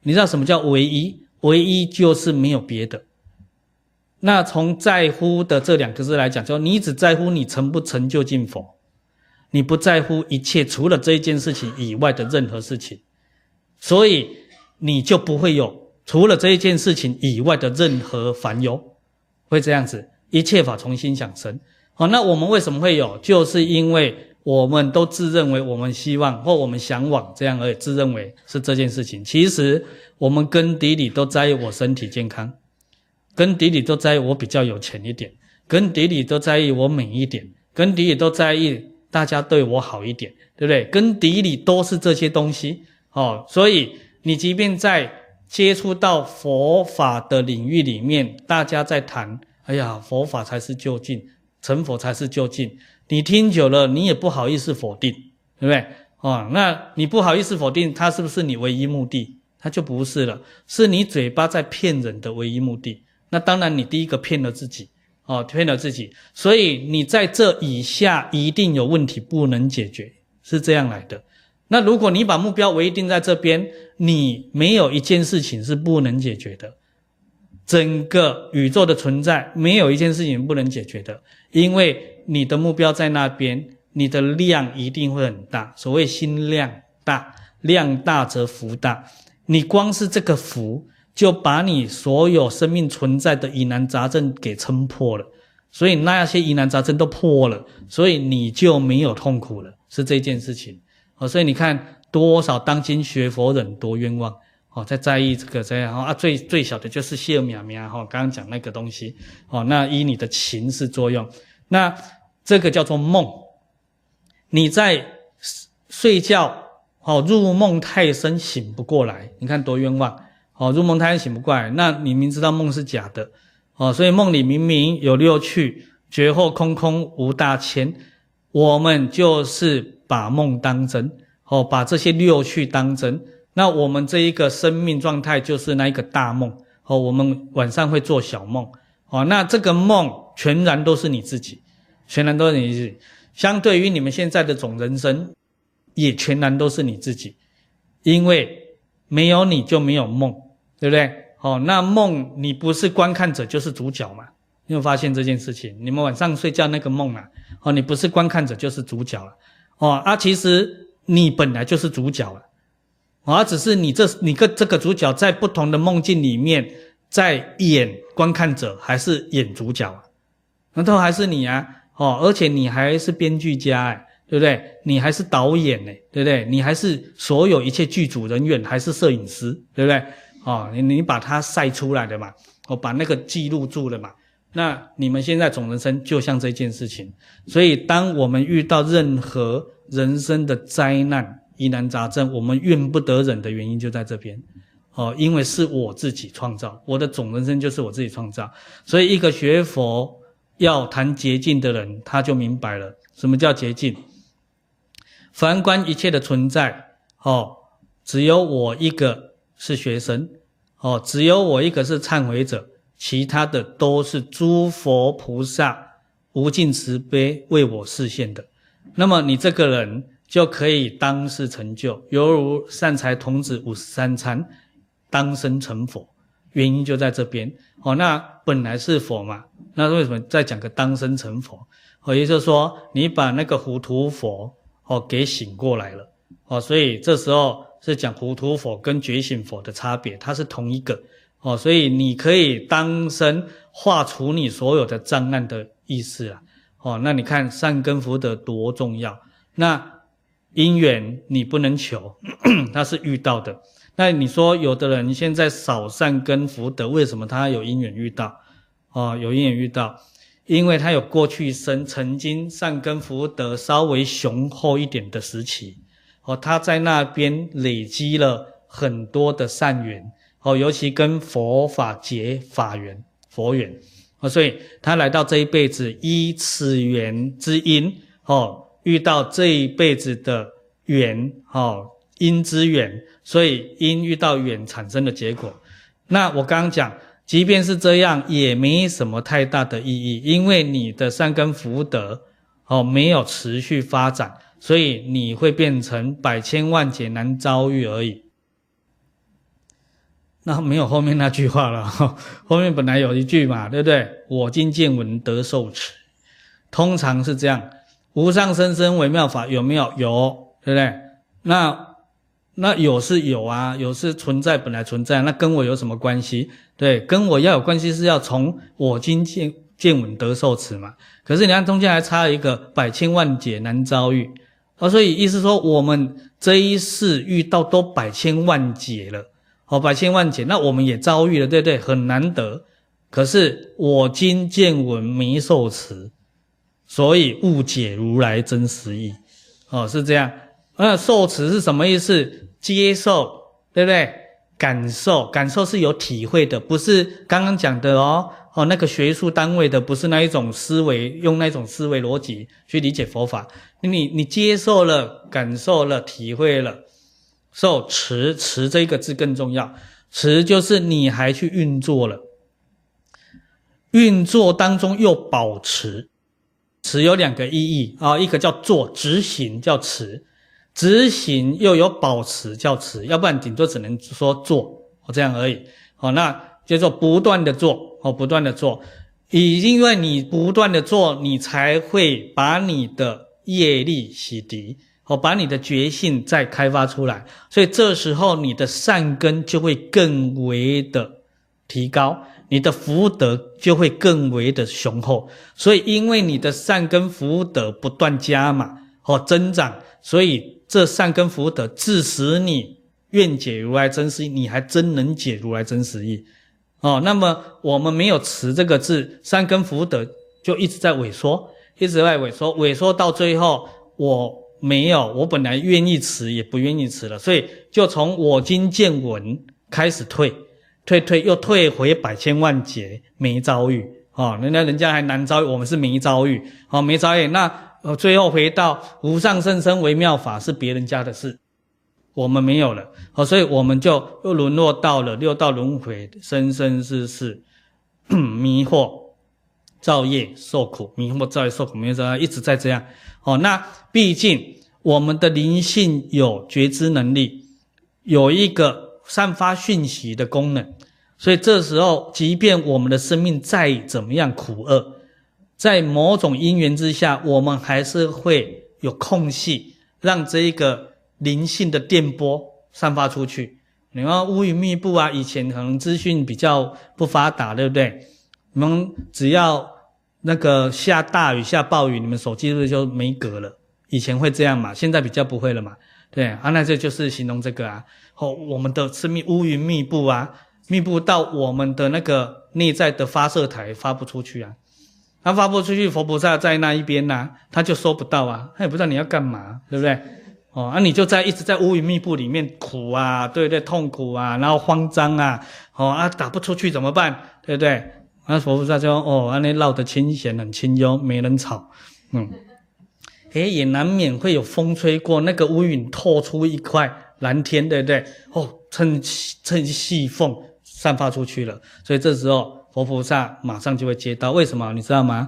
S1: 你知道什么叫唯一？唯一就是没有别的。那从在乎的这两个字来讲，就你只在乎你成不成就近佛，你不在乎一切除了这一件事情以外的任何事情，所以你就不会有除了这一件事情以外的任何烦忧，会这样子，一切法从心想生。好，那我们为什么会有？就是因为。我们都自认为我们希望或我们向往这样而已，自认为是这件事情。其实我们根底里都在意我身体健康，根底里都在意我比较有钱一点，根底里都在意我美一点，根底里都在意大家对我好一点，对不对？根底里都是这些东西哦。所以你即便在接触到佛法的领域里面，大家在谈，哎呀，佛法才是究竟，成佛才是究竟。你听久了，你也不好意思否定，对不对？哦，那你不好意思否定，它是不是你唯一目的？它就不是了，是你嘴巴在骗人的唯一目的。那当然，你第一个骗了自己，哦，骗了自己。所以你在这以下一定有问题不能解决，是这样来的。那如果你把目标唯一定在这边，你没有一件事情是不能解决的。整个宇宙的存在，没有一件事情不能解决的，因为。你的目标在那边，你的量一定会很大。所谓心量大，量大则福大。你光是这个福，就把你所有生命存在的疑难杂症给撑破了。所以那些疑难杂症都破了，所以你就没有痛苦了，是这件事情。哦，所以你看多少当今学佛人多冤枉哦，在在意这个这样啊，最最小的就是谢苗苗哈，刚刚讲那个东西哦，那依你的情势作用，那。这个叫做梦，你在睡觉，哦，入梦太深醒不过来，你看多冤枉，哦，入梦太深醒不过来，那你明知道梦是假的，哦，所以梦里明明有六趣，觉后空空无大千，我们就是把梦当真，哦，把这些六趣当真，那我们这一个生命状态就是那一个大梦，哦，我们晚上会做小梦，哦，那这个梦全然都是你自己。全然都是你自己，相对于你们现在的总人生，也全然都是你自己，因为没有你就没有梦，对不对？哦，那梦你不是观看者就是主角嘛？你有发现这件事情？你们晚上睡觉那个梦啊，哦，你不是观看者就是主角了，哦啊，其实你本来就是主角了，啊，只是你这你跟这个主角在不同的梦境里面在演观看者还是演主角啊？那都还是你啊，哦，而且你还是编剧家哎，对不对？你还是导演呢，对不对？你还是所有一切剧组人员，还是摄影师，对不对？哦，你你把它晒出来的嘛，我把那个记录住了嘛。那你们现在总人生就像这件事情，所以当我们遇到任何人生的灾难、疑难杂症，我们怨不得忍的原因就在这边。哦，因为是我自己创造，我的总人生就是我自己创造。所以一个学佛要谈捷径的人，他就明白了什么叫捷径。凡观一切的存在，哦，只有我一个是学生。哦，只有我一个是忏悔者，其他的都是诸佛菩萨无尽慈悲为我示现的。那么你这个人就可以当世成就，犹如善财童子五十三参，当生成佛。原因就在这边。哦，那本来是佛嘛，那为什么再讲个当生成佛？哦，也就是说你把那个糊涂佛哦给醒过来了。哦，所以这时候。是讲糊涂佛跟觉醒佛的差别，它是同一个哦，所以你可以当身化除你所有的障碍的意思啊，哦，那你看善根福德多重要，那因缘你不能求，他是遇到的。那你说有的人现在少善根福德，为什么他有因缘遇到？哦，有因缘遇到，因为他有过去生曾经善根福德稍微雄厚一点的时期。哦，他在那边累积了很多的善缘，哦，尤其跟佛法结法缘、佛缘，哦，所以他来到这一辈子依此缘之因，哦，遇到这一辈子的缘，哦，因之缘，所以因遇到缘产生的结果。那我刚刚讲，即便是这样，也没什么太大的意义，因为你的善根福德，哦，没有持续发展。所以你会变成百千万劫难遭遇而已，那没有后面那句话了。后面本来有一句嘛，对不对？我今见闻得受持，通常是这样。无上甚深微妙法有没有？有，对不对？那那有是有啊，有是存在本来存在，那跟我有什么关系？对，跟我要有关系是要从我今见见闻得受持嘛。可是你看中间还差一个百千万劫难遭遇。啊，所以意思说，我们这一世遇到都百千万劫了，哦，百千万劫，那我们也遭遇了，对不对？很难得。可是我今见闻没受持，所以误解如来真实义。哦，是这样。那受持是什么意思？接受，对不对？感受，感受是有体会的，不是刚刚讲的哦。哦，那个学术单位的不是那一种思维，用那种思维逻辑去理解佛法。你你接受了，感受了，体会了，受持持这个字更重要。持就是你还去运作了，运作当中又保持。持有两个意义啊，一个叫做执行叫持，执行又有保持叫持，要不然顶多只能说做哦这样而已。好，那就做不断的做。哦，不断的做，以因为你不断的做，你才会把你的业力洗涤，哦，把你的觉性再开发出来，所以这时候你的善根就会更为的提高，你的福德就会更为的雄厚。所以因为你的善根福德不断加码，哦，增长，所以这善根福德致使你愿解如来真实意，你还真能解如来真实意。哦，那么我们没有持这个字，善根福德就一直在萎缩，一直在萎缩，萎缩到最后，我没有，我本来愿意持也不愿意持了，所以就从我今见闻开始退，退退又退回百千万劫没遭遇，哦，人家人家还难遭遇，我们是没遭遇，哦，没遭遇，那呃最后回到无上甚深微妙法是别人家的事。我们没有了，好，所以我们就又沦落到了六道轮回，生生世世迷惑、造业、受苦，迷惑、造业、受苦，没有一直在这样。好，那毕竟我们的灵性有觉知能力，有一个散发讯息的功能，所以这时候，即便我们的生命再怎么样苦厄，在某种因缘之下，我们还是会有空隙，让这一个灵性的电波散发出去。你看乌云密布啊，以前可能资讯比较不发达，对不对？你们只要那个下大雨、下暴雨，你们手机是不是就没格了？以前会这样嘛，现在比较不会了嘛。对啊，那这就是形容这个啊。哦，我们的生命乌云密布啊。密布到我们的那个内在的发射台发不出去啊，它发不出去，佛菩萨在那一边呐、他就收不到啊，他也不知道你要干嘛，对不对？哦，那、啊、你就在一直在乌云密布里面苦啊，对不对？痛苦啊，然后慌张啊，哦啊，打不出去怎么办？对不对？那佛菩萨就哦，那绕得清闲，很清幽，没人吵，嗯，诶，也难免会有风吹过，那个乌云透出一块蓝天，对不对？哦，趁趁细缝。散发出去了，所以这时候佛菩萨马上就会接到。为什么你知道吗？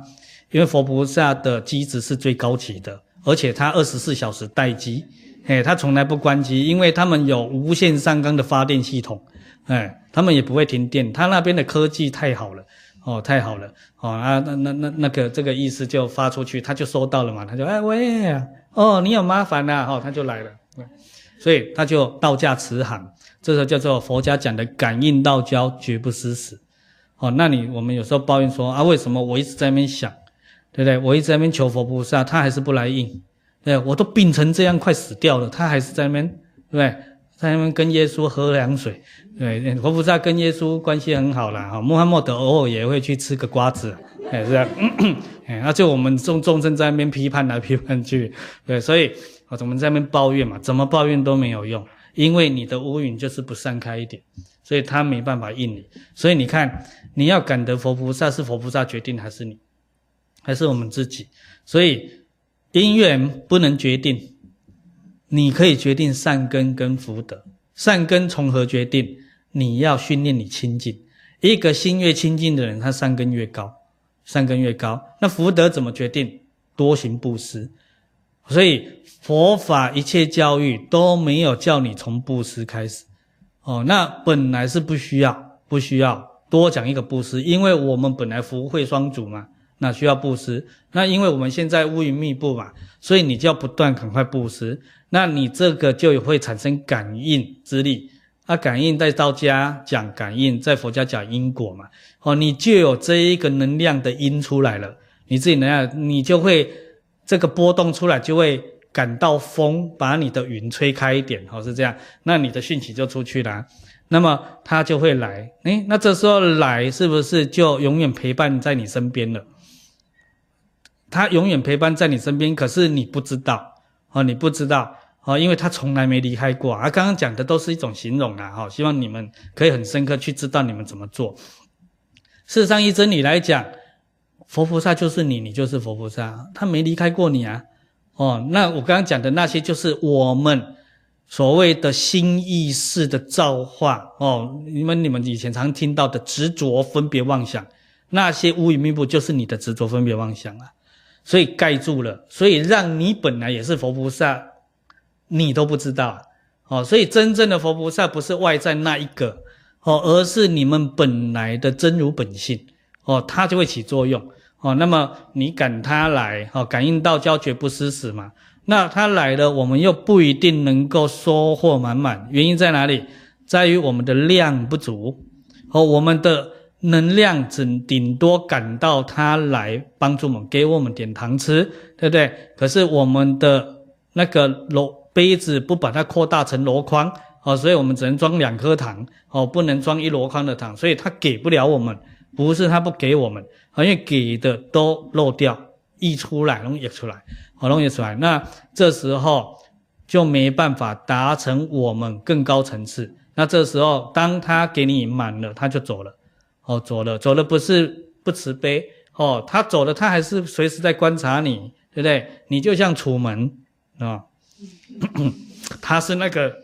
S1: 因为佛菩萨的机子是最高级的，而且他二十四小时待机，嘿，他从来不关机，因为他们有无限上纲的发电系统，哎，他们也不会停电，他那边的科技太好了，哦，太好了，哦啊，那那那那个这个意思就发出去，他就收到了嘛，他就哎喂，哦，你有麻烦呐，哦，他就来了，所以他就道驾慈航。这时候叫做佛家讲的感应道交，绝不失时。哦，那你我们有时候抱怨说啊，为什么我一直在那边想，对不对？我一直在那边求佛菩萨，他还是不来应。对，我都病成这样，快死掉了，他还是在那边，对不对？在那边跟耶稣喝凉水。对，佛菩萨跟耶稣关系很好啦。哈，穆罕默德偶尔也会去吃个瓜子，哎，是这样。哎，那就我们众众生在那边批判来批判去，对，所以我们在那边抱怨嘛，怎么抱怨都没有用。因为你的乌云就是不散开一点，所以他没办法应你。所以你看，你要感得佛菩萨是佛菩萨决定还是你，还是我们自己？所以因缘不能决定，你可以决定善根跟福德。善根从何决定？你要训练你清净。一个心越清净的人，他善根越高，善根越高。那福德怎么决定？多行布施。所以佛法一切教育都没有叫你从布施开始，哦，那本来是不需要，不需要多讲一个布施，因为我们本来福慧双足嘛，那需要布施。那因为我们现在乌云密布嘛，所以你就要不断赶快布施，那你这个就会产生感应之力。啊，感应在道家讲感应，在佛家讲因果嘛，哦，你就有这一个能量的因出来了，你自己能量，你就会。这个波动出来就会感到风，把你的云吹开一点，哦，是这样，那你的讯息就出去了，那么它就会来，诶，那这时候来是不是就永远陪伴在你身边了？他永远陪伴在你身边，可是你不知道，哦，你不知道，哦，因为他从来没离开过啊。刚刚讲的都是一种形容啦，哈，希望你们可以很深刻去知道你们怎么做。事实上，依真理来讲。佛菩萨就是你，你就是佛菩萨，他没离开过你啊。哦，那我刚刚讲的那些，就是我们所谓的心意识的造化哦。你们你们以前常听到的执着分别妄想，那些乌云密布，就是你的执着分别妄想啊。所以盖住了，所以让你本来也是佛菩萨，你都不知道哦。所以真正的佛菩萨不是外在那一个哦，而是你们本来的真如本性哦，它就会起作用。哦，那么你赶他来，哦，感应道交绝不失时嘛。那他来了，我们又不一定能够收获满满，原因在哪里？在于我们的量不足，哦，我们的能量只顶多赶到他来帮助我们，给我们点糖吃，对不对？可是我们的那个箩杯子不把它扩大成箩筐，哦，所以我们只能装两颗糖，哦，不能装一箩筐的糖，所以他给不了我们。不是他不给我们，因为给的都漏掉，溢出来，容易溢出来，好容易溢出来。那这时候就没办法达成我们更高层次。那这时候，当他给你满了，他就走了，哦，走了，走了不是不慈悲，哦，他走了，他还是随时在观察你，对不对？你就像楚门啊，哦、他是那个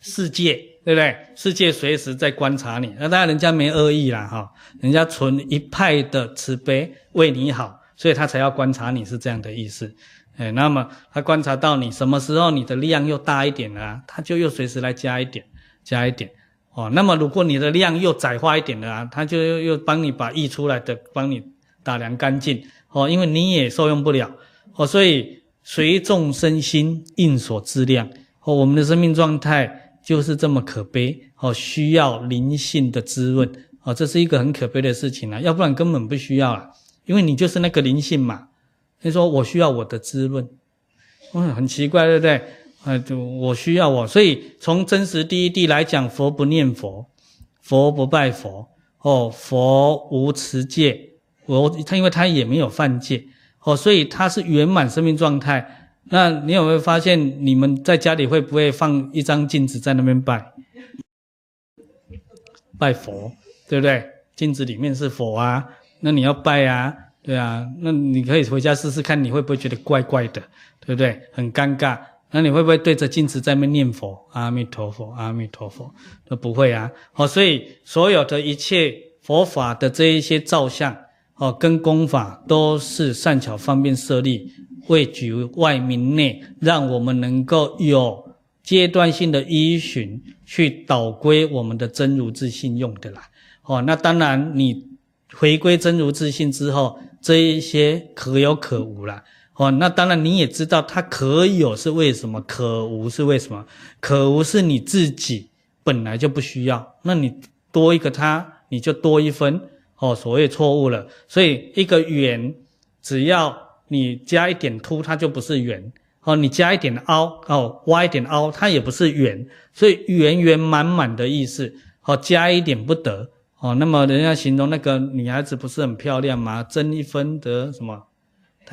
S1: 世界。对不对？世界随时在观察你，那当然人家没恶意啦，哈，人家存一派的慈悲为你好，所以他才要观察你是这样的意思。哎，那么他观察到你什么时候你的量又大一点啊，他就又随时来加一点，加一点。哦，那么如果你的量又窄化一点的啊，他就又又帮你把溢出来的帮你打量干净。哦，因为你也受用不了。哦，所以随众生心应所知量。哦，我们的生命状态就是这么可悲。哦，需要灵性的滋润。哦，这是一个很可悲的事情啊，要不然根本不需要了，因为你就是那个灵性嘛。你说我需要我的滋润，嗯，很奇怪，对不对？啊，就我需要我，所以从真实第一义来讲，佛不念佛，佛不拜佛，哦，佛无持戒，我他因为他也没有犯戒，哦，所以他是圆满生命状态。那你有没有发现，你们在家里会不会放一张镜子在那边拜？拜佛，对不对？镜子里面是佛啊，那你要拜啊，对啊，那你可以回家试试看，你会不会觉得怪怪的，对不对？很尴尬。那你会不会对着镜子在那念佛？阿弥陀佛，阿弥陀佛，都不会啊。哦，所以所有的一切佛法的这一些造像，哦，跟功法都是善巧方便设立，为举外明内，让我们能够有阶段性的依循，去导归我们的真如自性用的啦。哦，那当然你回归真如自性之后，这一些可有可无啦。哦，那当然你也知道，它可有是为什么，可无是为什么？可无是你自己本来就不需要，那你多一个它，你就多一分。哦，所谓错误了。所以一个圆，只要你加一点凸，它就不是圆。哦，你加一点凹，哦，挖一点凹，它也不是圆。所以圆圆满满的意思，哦，加一点不得。哦，那么人家形容那个女孩子不是很漂亮吗？增一分得什么？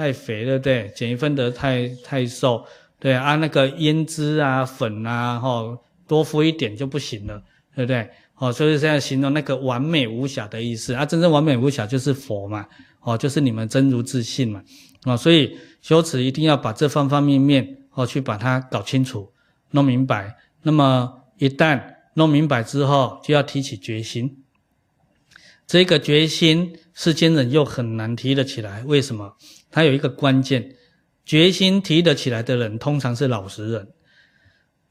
S1: 太肥了，对不对？减一分得太太瘦，对啊，那个胭脂啊、粉啊，吼，多敷一点就不行了，对不对？哦，所以现在形容那个完美无瑕的意思啊，真正完美无瑕就是佛嘛，哦，就是你们真如自信嘛，哦，所以修持一定要把这方方面面哦去把它搞清楚、弄明白。那么一旦弄明白之后，就要提起决心。这个决心，世间人又很难提得起来，为什么？他有一个关键，决心提得起来的人，通常是老实人。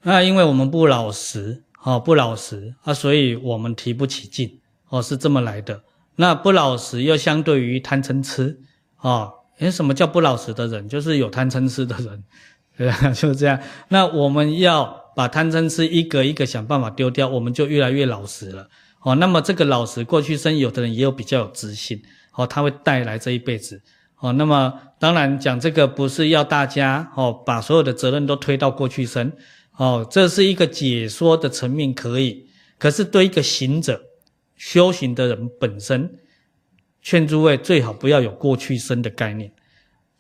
S1: 那因为我们不老实，哦，不老实啊，所以我们提不起劲，哦，是这么来的。那不老实又相对于贪嗔痴，哦，诶，什么叫不老实的人？就是有贪嗔痴的人，对？就是这样。那我们要把贪嗔痴一个一个想办法丢掉，我们就越来越老实了。哦，那么这个老实，过去生有的人也有比较有自信，哦，他会带来这一辈子。哦，那么当然讲这个不是要大家哦把所有的责任都推到过去生，哦，这是一个解说的层面可以，可是对一个行者、修行的人本身，劝诸位最好不要有过去生的概念。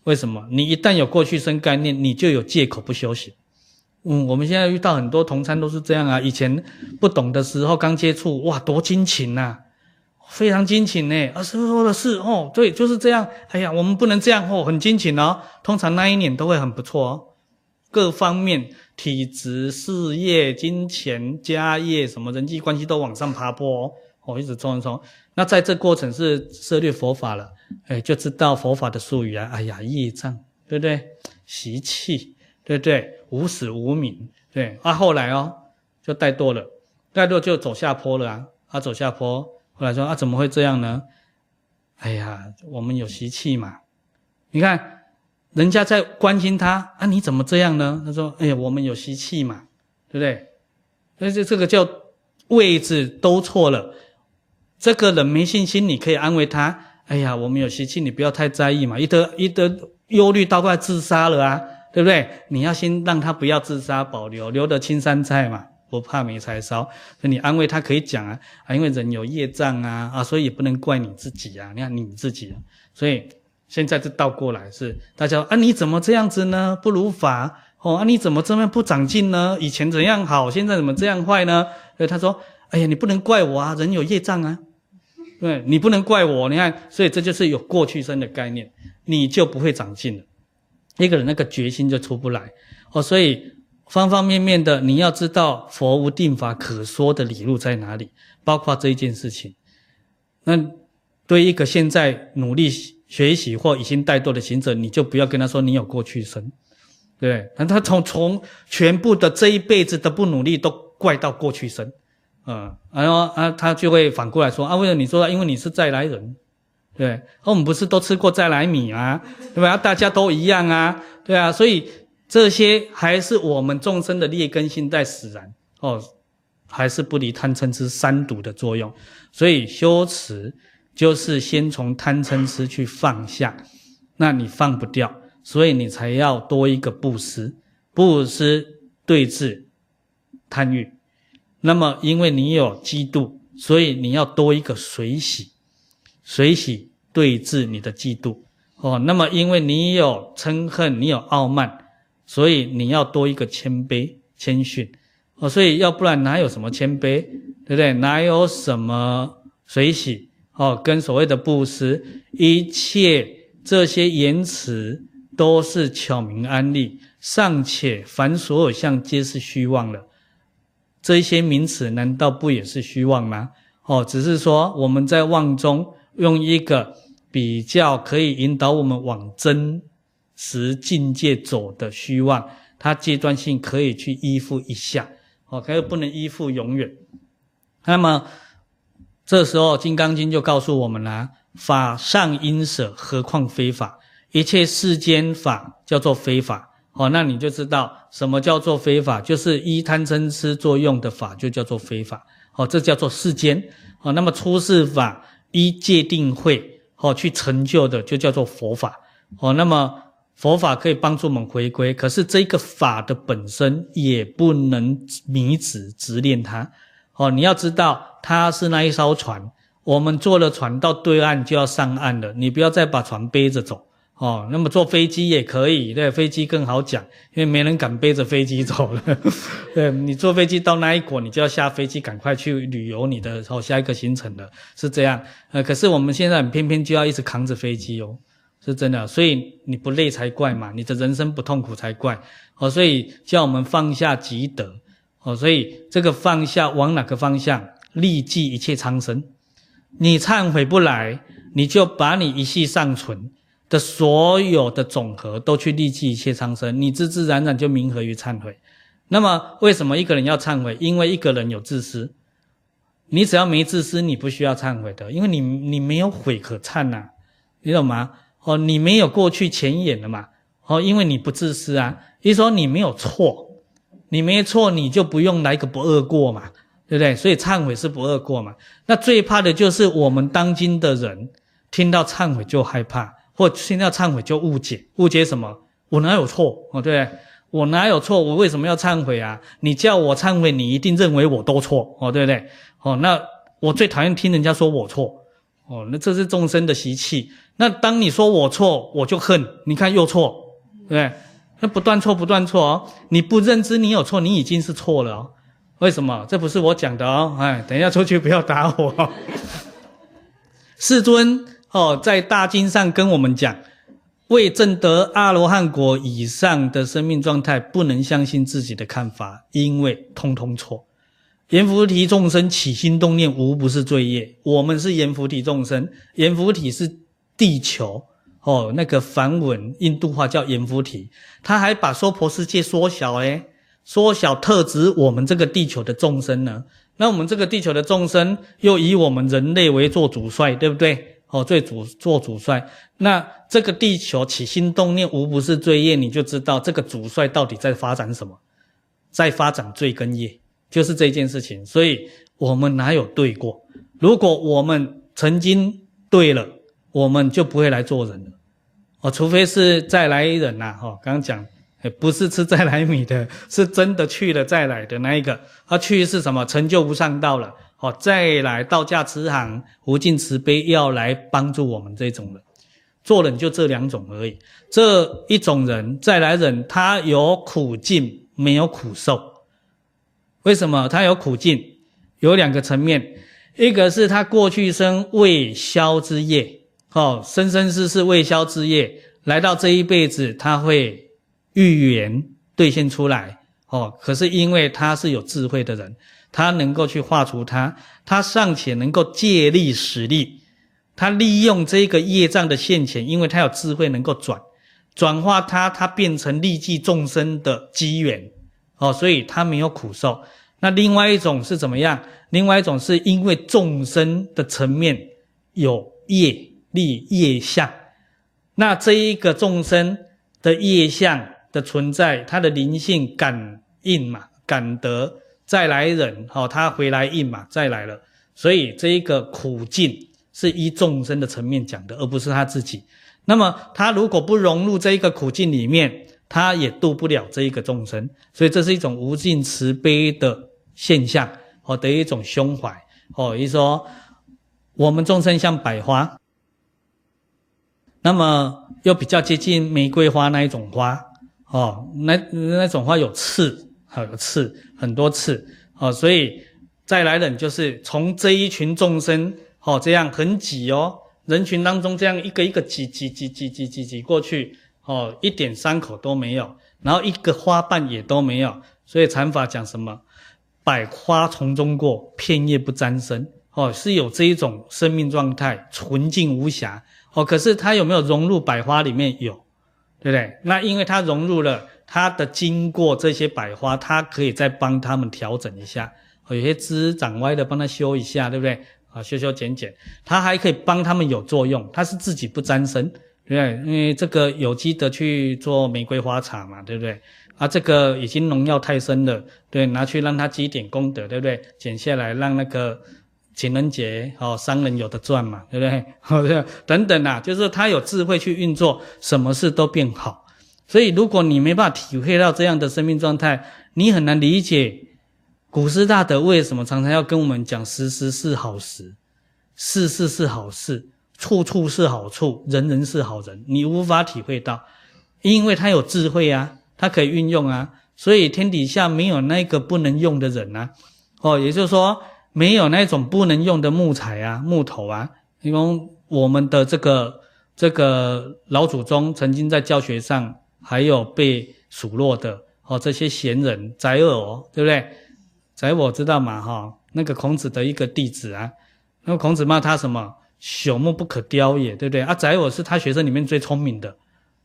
S1: 为什么？你一旦有过去生概念，你就有借口不修行。嗯，我们现在遇到很多同参都是这样啊，以前不懂的时候刚接触，哇，多精勤呐！非常精勤呢，啊，师父说的是哦，对，就是这样。哎呀，我们不能这样哦，很精勤哦。通常那一年都会很不错哦，各方面体质、事业、金钱、家业，什么人际关系都往上爬坡哦，哦，一直冲一冲。那在这过程是涉猎佛法了，哎，就知道佛法的术语啊。哎呀，业障，对不对？习气，对不对？无始无明，对。啊，后来哦，就怠惰了，怠惰就走下坡了啊，啊，走下坡。后来说啊，怎么会这样呢？哎呀，我们有习气嘛。你看，人家在关心他啊，你怎么这样呢？他说：哎呀，我们有习气嘛，对不对？所以这这个叫位置都错了。这个人没信心，你可以安慰他。哎呀，我们有习气，你不要太在意嘛。一得一得忧虑，到快自杀了啊，对不对？你要先让他不要自杀，保留留得青山在嘛。不怕没柴烧，所以你安慰他可以讲啊啊，因为人有业障啊啊，所以也不能怪你自己啊。你看你自己，所以现在就倒过来是大家啊，你怎么这样子呢？不如法哦啊，你怎么这么不长进呢？以前怎样好，现在怎么这样坏呢？所以他说，哎呀，你不能怪我啊，人有业障啊，对，你不能怪我。你看，所以这就是有过去生的概念，你就不会长进了，一个人那个决心就出不来哦，所以。方方面面的，你要知道佛无定法可说的理路在哪里，包括这一件事情。那对一个现在努力学习或已经怠惰的行者，你就不要跟他说你有过去生，对，那他从从全部的这一辈子的不努力都怪到过去生，嗯，然后啊，他就会反过来说啊，为什么你说，因为你是再来人，对，我们不是都吃过再来米啊，对吧？大家都一样啊，对啊，所以这些还是我们众生的劣根性在使然哦，还是不离贪嗔痴三毒的作用，所以修持就是先从贪嗔痴去放下，那你放不掉，所以你才要多一个布施，布施对治贪欲。那么，因为你有嫉妒，所以你要多一个随喜，随喜对治你的嫉妒。哦，那么因为你有嗔恨，你有傲慢，所以你要多一个谦卑、谦逊。哦，所以要不然哪有什么谦卑，对不对？哪有什么随喜？哦，跟所谓的布施，一切这些言辞都是巧明安立，尚且凡所有相皆是虚妄的。这些名词难道不也是虚妄吗？哦，只是说我们在妄中用一个比较可以引导我们往真实境界走的虚妄，它阶段性可以去依附一下，哦，可是不能依附永远。那么这时候《金刚经》就告诉我们了：法尚应舍，何况非法？一切世间法叫做非法。哦，那你就知道什么叫做非法，就是依贪嗔痴作用的法就叫做非法。哦，这叫做世间。哦，那么出世法依戒定慧哦去成就的就叫做佛法。哦，那么佛法可以帮助我们回归，可是这个法的本身也不能迷执执念它。哦，你要知道它是那一艘船，我们坐了船到对岸就要上岸了，你不要再把船背着走。哦，那么坐飞机也可以，对，飞机更好讲，因为没人敢背着飞机走了。对，你坐飞机到那一国，你就要下飞机，赶快去旅游你的哦下一个行程了，是这样。呃，可是我们现在偏偏就要一直扛着飞机哦，是真的。所以你不累才怪嘛，你的人生不痛苦才怪。哦，所以叫我们放下积德。哦，所以这个放下往哪个方向？利济一切苍生。你忏悔不来，你就把你一息尚存的所有的总和都去利济一切苍生，你自自然然就冥合于忏悔。那么为什么一个人要忏悔？因为一个人有自私。你只要没自私，你不需要忏悔的，因为你你没有悔可忏呐、你懂吗？哦，你没有过去前眼了嘛？哦，因为你不自私啊。一说你没有错，你没错，你就不用来个不貳过嘛，对不对？所以忏悔是不貳过嘛。那最怕的就是我们当今的人听到忏悔就害怕。或听到忏悔就误解，误解什么？我哪有错？哦，对，我哪有错？我为什么要忏悔啊？你叫我忏悔，你一定认为我都错，哦，对不对？哦，那我最讨厌听人家说我错，哦，那这是众生的习气。那当你说我错，我就恨，你看又错，对？那不断错，不断错哦。你不认知你有错，你已经是错了哦。为什么？这不是我讲的哦。哎，等一下出去不要打我。世尊。哦，在大经上跟我们讲，未证得阿罗汉果以上的生命状态，不能相信自己的看法，因为通通错。阎浮提众生起心动念，无不是罪业。我们是阎浮提众生，阎浮提是地球哦，那个梵文印度话叫阎浮提，他还把娑婆世界缩小诶，缩小特指我们这个地球的众生呢。那我们这个地球的众生，又以我们人类为做主帅，对不对？哦，最主做主帅，那这个地球起心动念无不是罪业，你就知道这个主帅到底在发展什么，在发展罪根业，就是这件事情。所以我们哪有对过？如果我们曾经对了，我们就不会来做人了。哦，除非是再来人呐，哈，刚刚讲，不是吃再来米的，是真的去了再来的那一个。他去是什么？成就无上道了。好，再来道家慈航，无尽慈悲，要来帮助我们这种人。做人就这两种而已。这一种人，再来人，他有苦尽，没有苦受。为什么他有苦尽？有两个层面，一个是他过去生未消之业，哦，生生世世未消之业，来到这一辈子，他会预言兑现出来。哦，可是因为他是有智慧的人。他能够去化除它，他尚且能够借力使力，他利用这个业障的现前，因为他有智慧能够转，转化他，他变成利济众生的机缘，哦，所以他没有苦受。那另外一种是怎么样？另外一种是因为众生的层面有业力业相，那这一个众生的业相的存在，他的灵性感应嘛，感得再来人，哦，他回来应嘛，再来了，所以这一个苦境是依众生的层面讲的，而不是他自己。那么他如果不融入这一个苦境里面，他也度不了这一个众生，所以这是一种无尽慈悲的现象，哦的一种胸怀，哦，也就是说我们众生像百花，那么又比较接近玫瑰花那一种花，哦，那那种花有刺，好有刺，很多刺，哦，所以再来人就是从这一群众生，哦，这样很挤哦，人群当中这样一个一个挤挤挤挤挤挤挤过去。哦，一点伤口都没有，然后一个花瓣也都没有，所以禅法讲什么？百花丛中过，片叶不沾身。哦，是有这一种生命状态，纯净无瑕。哦，可是它有没有融入百花里面？有，对不对？那因为它融入了，它的经过这些百花，它可以再帮他们调整一下。哦，有些枝长歪的，帮它修一下，对不对？啊，修修剪剪，它还可以帮他们有作用，它是自己不沾身。对，因为这个有机的去做玫瑰花茶嘛，对不对？啊，这个已经农药太深了，对，拿去让它积点功德，对不对？剪下来让那个情人节哦，商人有的赚嘛，对不对？好 像等等啊，就是他有智慧去运作，什么事都变好。所以，如果你没办法体会到这样的生命状态，你很难理解古师大德为什么常常要跟我们讲时时是好时，事事是好事。处处是好处，人人是好人，你无法体会到，因为他有智慧啊，他可以运用啊，所以天底下没有那个不能用的人啊，哦，也就是说没有那种不能用的木材啊、木头啊，因为我们的这个这个老祖宗曾经在教学上还有被数落的哦，这些贤人宰我，对不对？宰我知道嘛？哈，那个孔子的一个弟子啊，那孔子骂他什么？朽木不可雕也，对不对？啊，宰我是他学生里面最聪明的，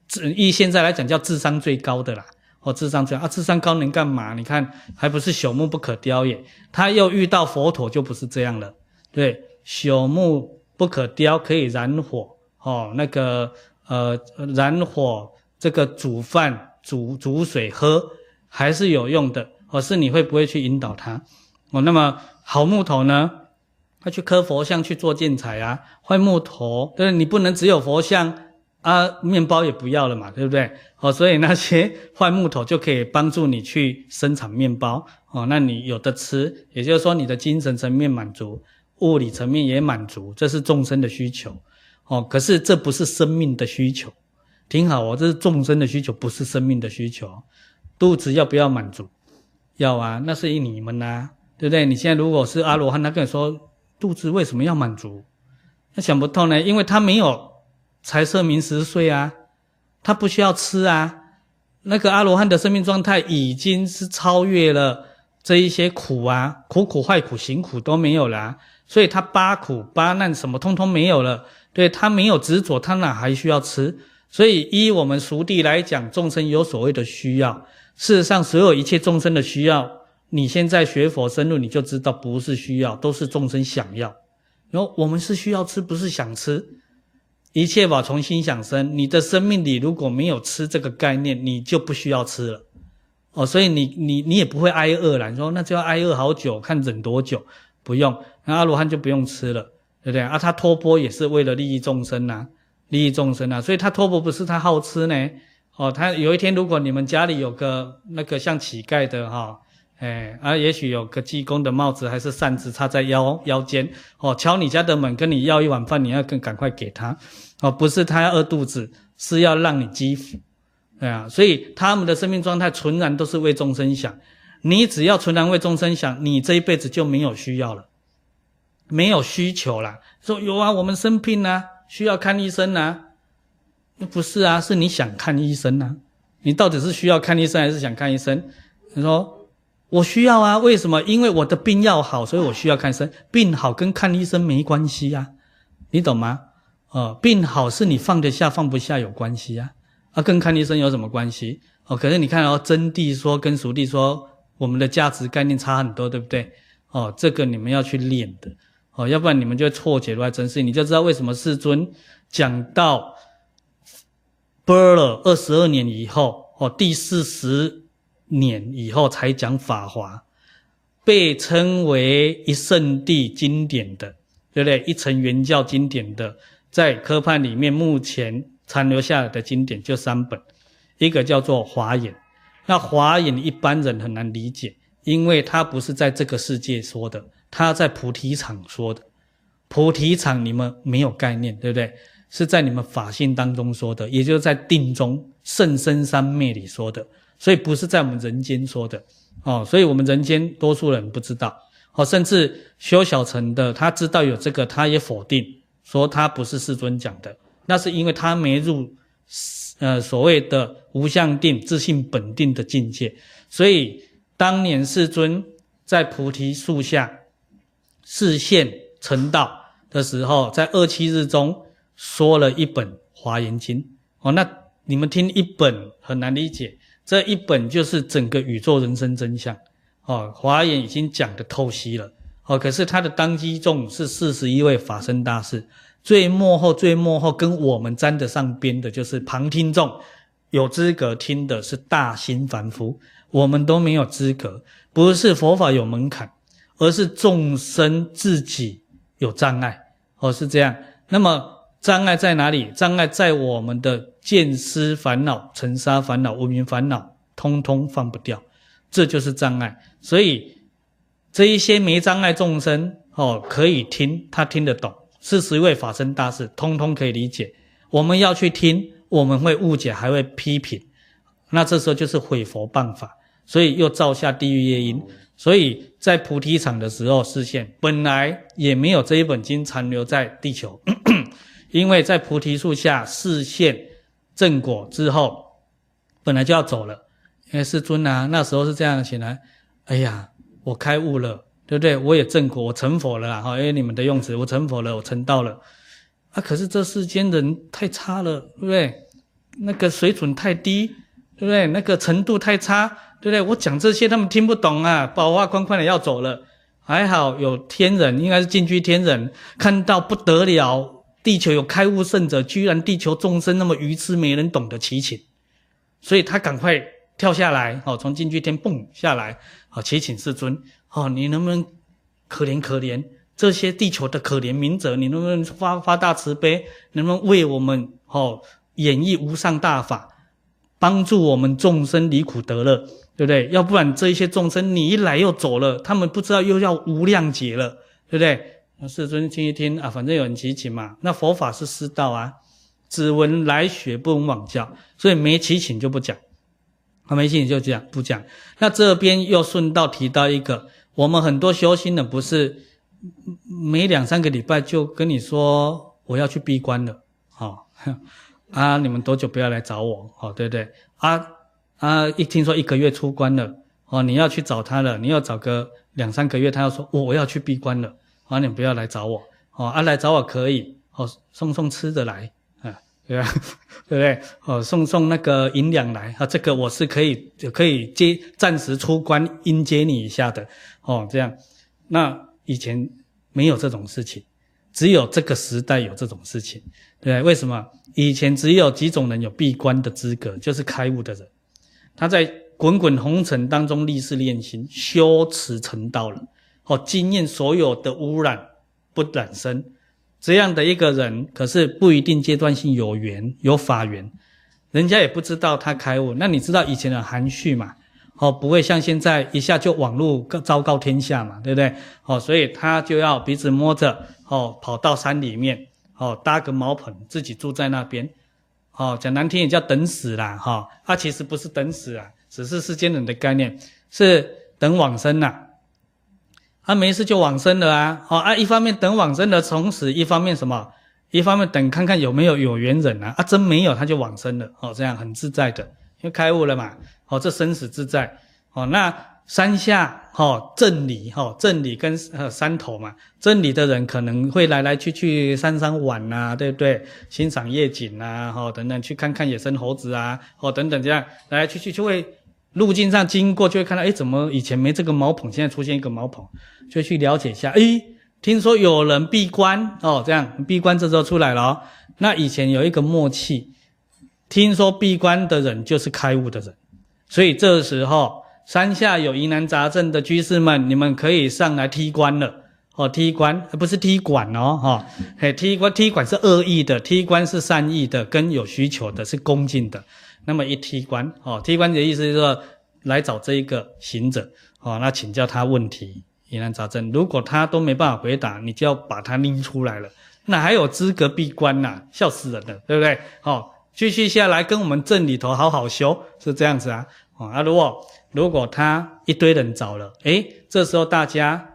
S1: 智以现在来讲叫智商最高的啦。哦，智商最高啊，智商高能干嘛？你看还不是朽木不可雕也？他又遇到佛陀就不是这样了。对，朽木不可雕，可以燃火哦，那个呃燃火这个煮饭煮煮水喝还是有用的。哦是你会不会去引导他？哦，那么好木头呢？他去刻佛像去做建材啊，坏木头，对，你不能只有佛像啊，面包也不要了嘛，对不对？哦，所以那些坏木头就可以帮助你去生产面包哦，那你有的吃，也就是说你的精神层面满足，物理层面也满足，这是众生的需求哦。可是这不是生命的需求，挺好哦，这是众生的需求，不是生命的需求。肚子要不要满足？要啊，那是以你们呐、啊，对不对？你现在如果是阿罗汉，他跟你说。肚子为什么要满足？他想不通呢，因为他没有财色名食睡啊，他不需要吃啊。那个阿罗汉的生命状态已经是超越了这一些苦啊，苦苦坏苦行苦都没有了，所以他八苦八难什么通通没有了。对，他没有执着，他哪还需要吃？所以依我们俗谛来讲，众生有所谓的需要，事实上所有一切众生的需要。你现在学佛深入，你就知道不是需要，都是众生想要。然后我们是需要吃，不是想吃。一切法从心想生，你的生命里如果没有吃这个概念，你就不需要吃了。哦，所以你你你也不会挨饿了。你说那就要挨饿好久，看忍多久？不用，那阿罗汉就不用吃了，对不对？啊，他托钵也是为了利益众生呐，利益众生呐。所以他托钵不是他好吃呢。哦，他有一天如果你们家里有个那个像乞丐的哈。哎，啊，也许有个济公的帽子还是扇子插在腰腰间，哦，敲你家的门跟你要一碗饭，你要更赶快给他，哦，不是他要饿肚子，是要让你积福，对啊，所以他们的生命状态纯然都是为众生想，你只要纯然为众生想，你这一辈子就没有需要了，没有需求了。说有啊，我们生病啊，需要看医生啊，不是啊，是你想看医生啊，你到底是需要看医生还是想看医生？你说。我需要啊，为什么？因为我的病要好，所以我需要看医生。病好跟看医生没关系呀，你懂吗？哦，病好是你放得下放不下有关系呀，啊，跟看医生有什么关系？哦，可是你看哦，真谛说跟俗谛说我们的价值概念差很多，对不对？哦，这个你们要去练的，哦，要不然你们就错解如来真实，你就知道为什么世尊讲到播了二十二年以后，哦，第四十年以后才讲法华，被称为一圣地经典的，对不对？一乘圆教经典的，在科判里面目前残留下来的经典就三本，一个叫做华严。那华严一般人很难理解，因为他不是在这个世界说的，他在菩提场说的。菩提场你们没有概念，对不对？是在你们法性当中说的，也就在定中甚深三昧里说的，所以不是在我们人间说的哦。所以我们人间多数人不知道哦，甚至修小乘的他知道有这个，他也否定说他不是世尊讲的，那是因为他没入。呃，所谓的无相定、自性本定的境界，所以当年世尊在菩提树下示现成道的时候，在二七日中说了一本《华严经》。哦，那你们听一本很难理解，这一本就是整个宇宙人生真相。哦，《华严》已经讲得透析了。哦，可是他的当机众是四十一位法身大士。最幕后，最幕后跟我们沾得上边的，就是旁听众，有资格听的是大心凡夫，我们都没有资格。不是佛法有门槛，而是众生自己有障碍，哦，是这样。那么障碍在哪里？障碍在我们的见思烦恼、尘沙烦恼、无明烦恼，通通放不掉，这就是障碍。所以这一些没障碍众生，哦，可以听，他听得懂。四十位法身大士，通通可以理解。我们要去听，我们会误解，还会批评。那这时候就是毁佛谤法，所以又造下地狱业因。所以在菩提场的时候示现，本来也没有这一本经残留在地球，因为在菩提树下示现正果之后，本来就要走了。因为世尊啊，那时候是这样起来，哎呀，我开悟了。对不对？我也正果，我成佛了！哈，因为你们的用词，我成佛了，我成道了。啊，可是这世间人太差了，对不对？那个水准太低，对不对？那个程度太差，对不对？我讲这些他们听不懂啊，宝话宽宽的要走了。还好有天人，应该是净居天人，看到不得了，地球有开悟圣者，居然地球众生那么愚痴，没人懂得祈请，所以他赶快跳下来，哦，从净居天蹦下来，哦祈请世尊。哦，你能不能可怜可怜这些地球的可怜民者？你能不能发发大慈悲？能不能为我们哦演绎无上大法，帮助我们众生离苦得乐，对不对？要不然这一些众生你一来又走了，他们不知道又要无量劫了，对不对？那世尊听一听啊，反正有人祈请嘛。那佛法是师道啊，只闻来学不闻往教，所以没祈请就不讲，啊没祈请就这样不讲。那这边又顺道提到一个。我们很多修心的不是每两三个礼拜就跟你说我要去闭关了，哦，啊，你们多久不要来找我，哦，对不对？啊啊，一听说一个月出关了，哦，你要去找他了，你要找个两三个月，他要说我要去闭关了，啊，你不要来找我，哦，啊，来找我可以，哦，送送吃的来。啊对吧？对不对？哦，送送那个银两来啊，这个我是可以可以接暂时出关迎接你一下的哦。这样，那以前没有这种事情，只有这个时代有这种事情，对对？为什么？以前只有几种人有闭关的资格，就是开悟的人，他在滚滚红尘当中历事练心，修持成道了，哦，经验所有的污染不染身。这样的一个人，可是不一定阶段性有缘有法缘，人家也不知道他开悟。那你知道以前的含蓄嘛？哦，不会像现在一下就网络昭告天下嘛，对不对？哦，所以他就要鼻子摸着，哦，跑到山里面，哦，搭个茅棚，自己住在那边，哦，讲难听也叫等死啦，哈、哦，啊，其实不是等死啊，只是世间人的概念，是等往生呐。啊、没事就往生了啊，好啊，一方面等往生的同时，一方面什么？一方面等看看有没有有缘人啊，啊，真没有他就往生了，哦，这样很自在的，因为开悟了嘛，哦，这生死自在，哦，那山下，哦，镇里，哦，镇里跟呃山头嘛，镇里的人可能会来来去去山上玩呐、啊，对不对？欣赏夜景啊，哦，等等，去看看野生猴子啊，哦，等等这样来来去去就会路径上经过就会看到，哎，怎么以前没这个茅棚，现在出现一个茅棚，就去了解一下。哎，听说有人闭关哦，这样闭关这时候出来了哦。那以前有一个默契，听说闭关的人就是开悟的人，所以这时候山下有疑难杂症的居士们，你们可以上来踢关了。哦，踢关不是踢馆哦，哈、哦，嘿，踢关踢馆是恶意的，踢关是善意的，跟有需求的是恭敬的。那么一踢官，哦，踢官的意思就是说来找这一个行者，哦，那请教他问题，疑难杂症，如果他都没办法回答，你就要把他拎出来了，那还有资格闭关呐？笑死人了，对不对？哦，继续下来跟我们镇里头好好修，是这样子啊，哦，啊，如果如果他一堆人找了，诶，这时候大家。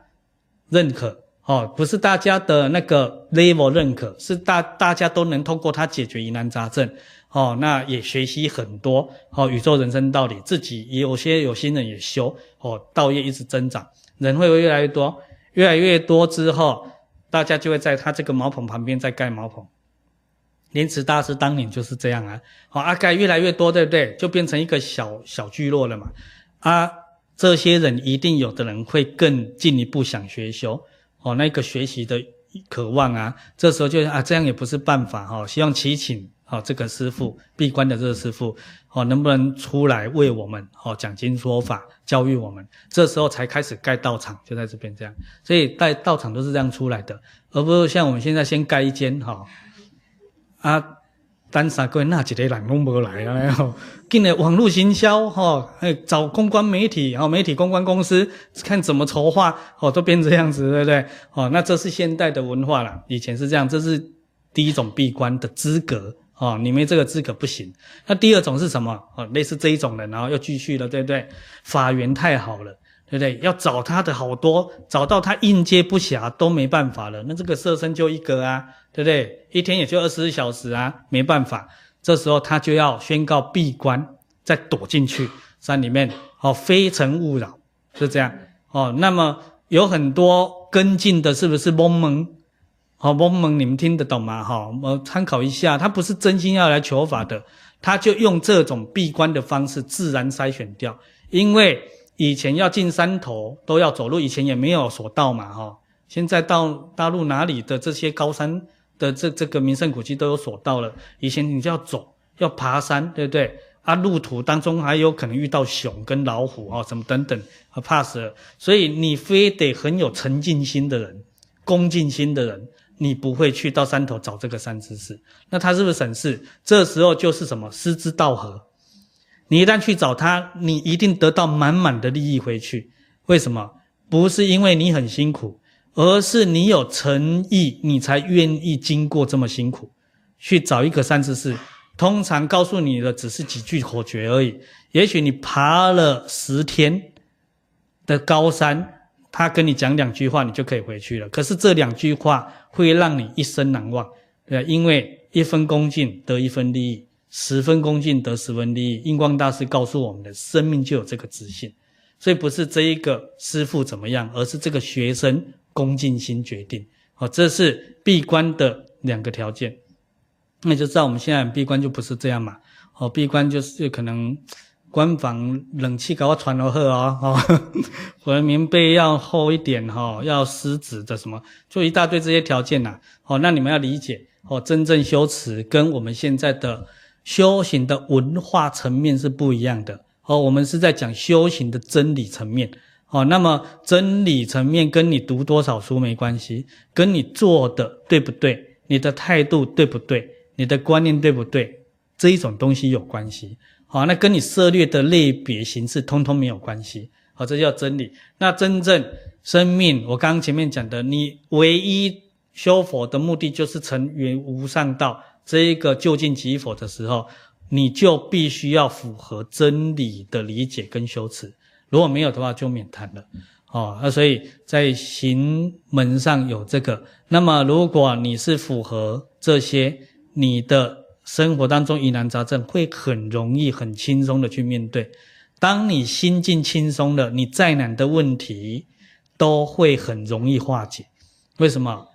S1: 认可哦，不是大家的那个 level 认可，是大大家都能通过他解决疑难杂症哦。那也学习很多哦，宇宙人生道理，自己也有些有心人也修哦，道业一直增长，人会越来越多，越来越多之后，大家就会在他这个茅棚旁边再盖茅棚。莲池大师当年就是这样啊，好、哦、啊，盖越来越多，对不对？就变成一个小小聚落了嘛，啊。这些人一定有的人会更进一步想学修哦，那个学习的渴望啊，这时候就啊，这样也不是办法哈、哦，希望祈请哦这个师傅闭关的这个师傅哦，能不能出来为我们哦讲经说法，教育我们？这时候才开始盖道场，就在这边这样，所以盖道场都是这样出来的，而不是像我们现在先盖一间哈、哦、啊。单三个那几个人拢无来啊！吼，进来网络行销，吼，哎，找公关媒体，吼，媒体公关公司，看怎么筹划，哦，都变这样子，对不对？哦，那这是现代的文化啦，以前是这样，这是第一种闭关的资格，哦，你没这个资格不行。那第二种是什么？哦，类似这一种人，然后又继续了，对不对？法缘太好了。对不对？要找他的好多，找到他应接不暇都没办法了。那这个色身就一个啊，对不对？一天也就二十四小时啊，没办法。这时候他就要宣告闭关，再躲进去山里面，哦，非诚勿扰，是这样。哦，那么有很多跟进的，是不是蒙蒙？好，蒙蒙，你们听得懂吗？哈，我们参考一下，他不是真心要来求法的，他就用这种闭关的方式自然筛选掉，因为。以前要进山头都要走路，以前也没有索道嘛，哈。现在到大陆哪里的这些高山的这这个名胜古迹都有索道了。以前你就要走，要爬山，对不对？啊，路途当中还有可能遇到熊跟老虎啊，什么等等，怕死了。所以你非得很有诚敬心的人、恭敬心的人，你不会去到山头找这个善知识。那他是不是省事？这时候就是什么失之道合。你一旦去找他，你一定得到满满的利益回去。为什么？不是因为你很辛苦，而是你有诚意，你才愿意经过这么辛苦去找一个善知识。通常告诉你的只是几句口诀而已。也许你爬了十天的高山，他跟你讲两句话，你就可以回去了。可是这两句话会让你一生难忘，对，因为一分恭敬得一分利益。十分恭敬得十分利益，印光大师告诉我们的生命就有这个自信，所以不是这一个师傅怎么样，而是这个学生恭敬心决定。好，这是闭关的两个条件。那就知道我们现在闭关就不是这样嘛。哦，闭关就是可能关房冷气给我传了喝啊，哈，我的棉被要厚一点哈，要湿纸的什么，就一大堆这些条件呐。好，那你们要理解哦，真正修持跟我们现在的。修行的文化层面是不一样的哦，我们是在讲修行的真理层面哦。那么真理层面跟你读多少书没关系，跟你做的对不对，你的态度对不对，你的观念对不对，这一种东西有关系。好，那跟你涉猎的类别形式通通没有关系。好，这叫真理。那真正生命，我刚刚前面讲的，你唯一修佛的目的就是成圆无上道。这一个究竟即佛的时候，你就必须要符合真理的理解跟修持。如果没有的话，就免谈了。哦，那所以在行门上有这个。那么，如果你是符合这些，你的生活当中疑难杂症会很容易、很轻松的去面对。当你心境轻松了，你再难的问题都会很容易化解。为什么？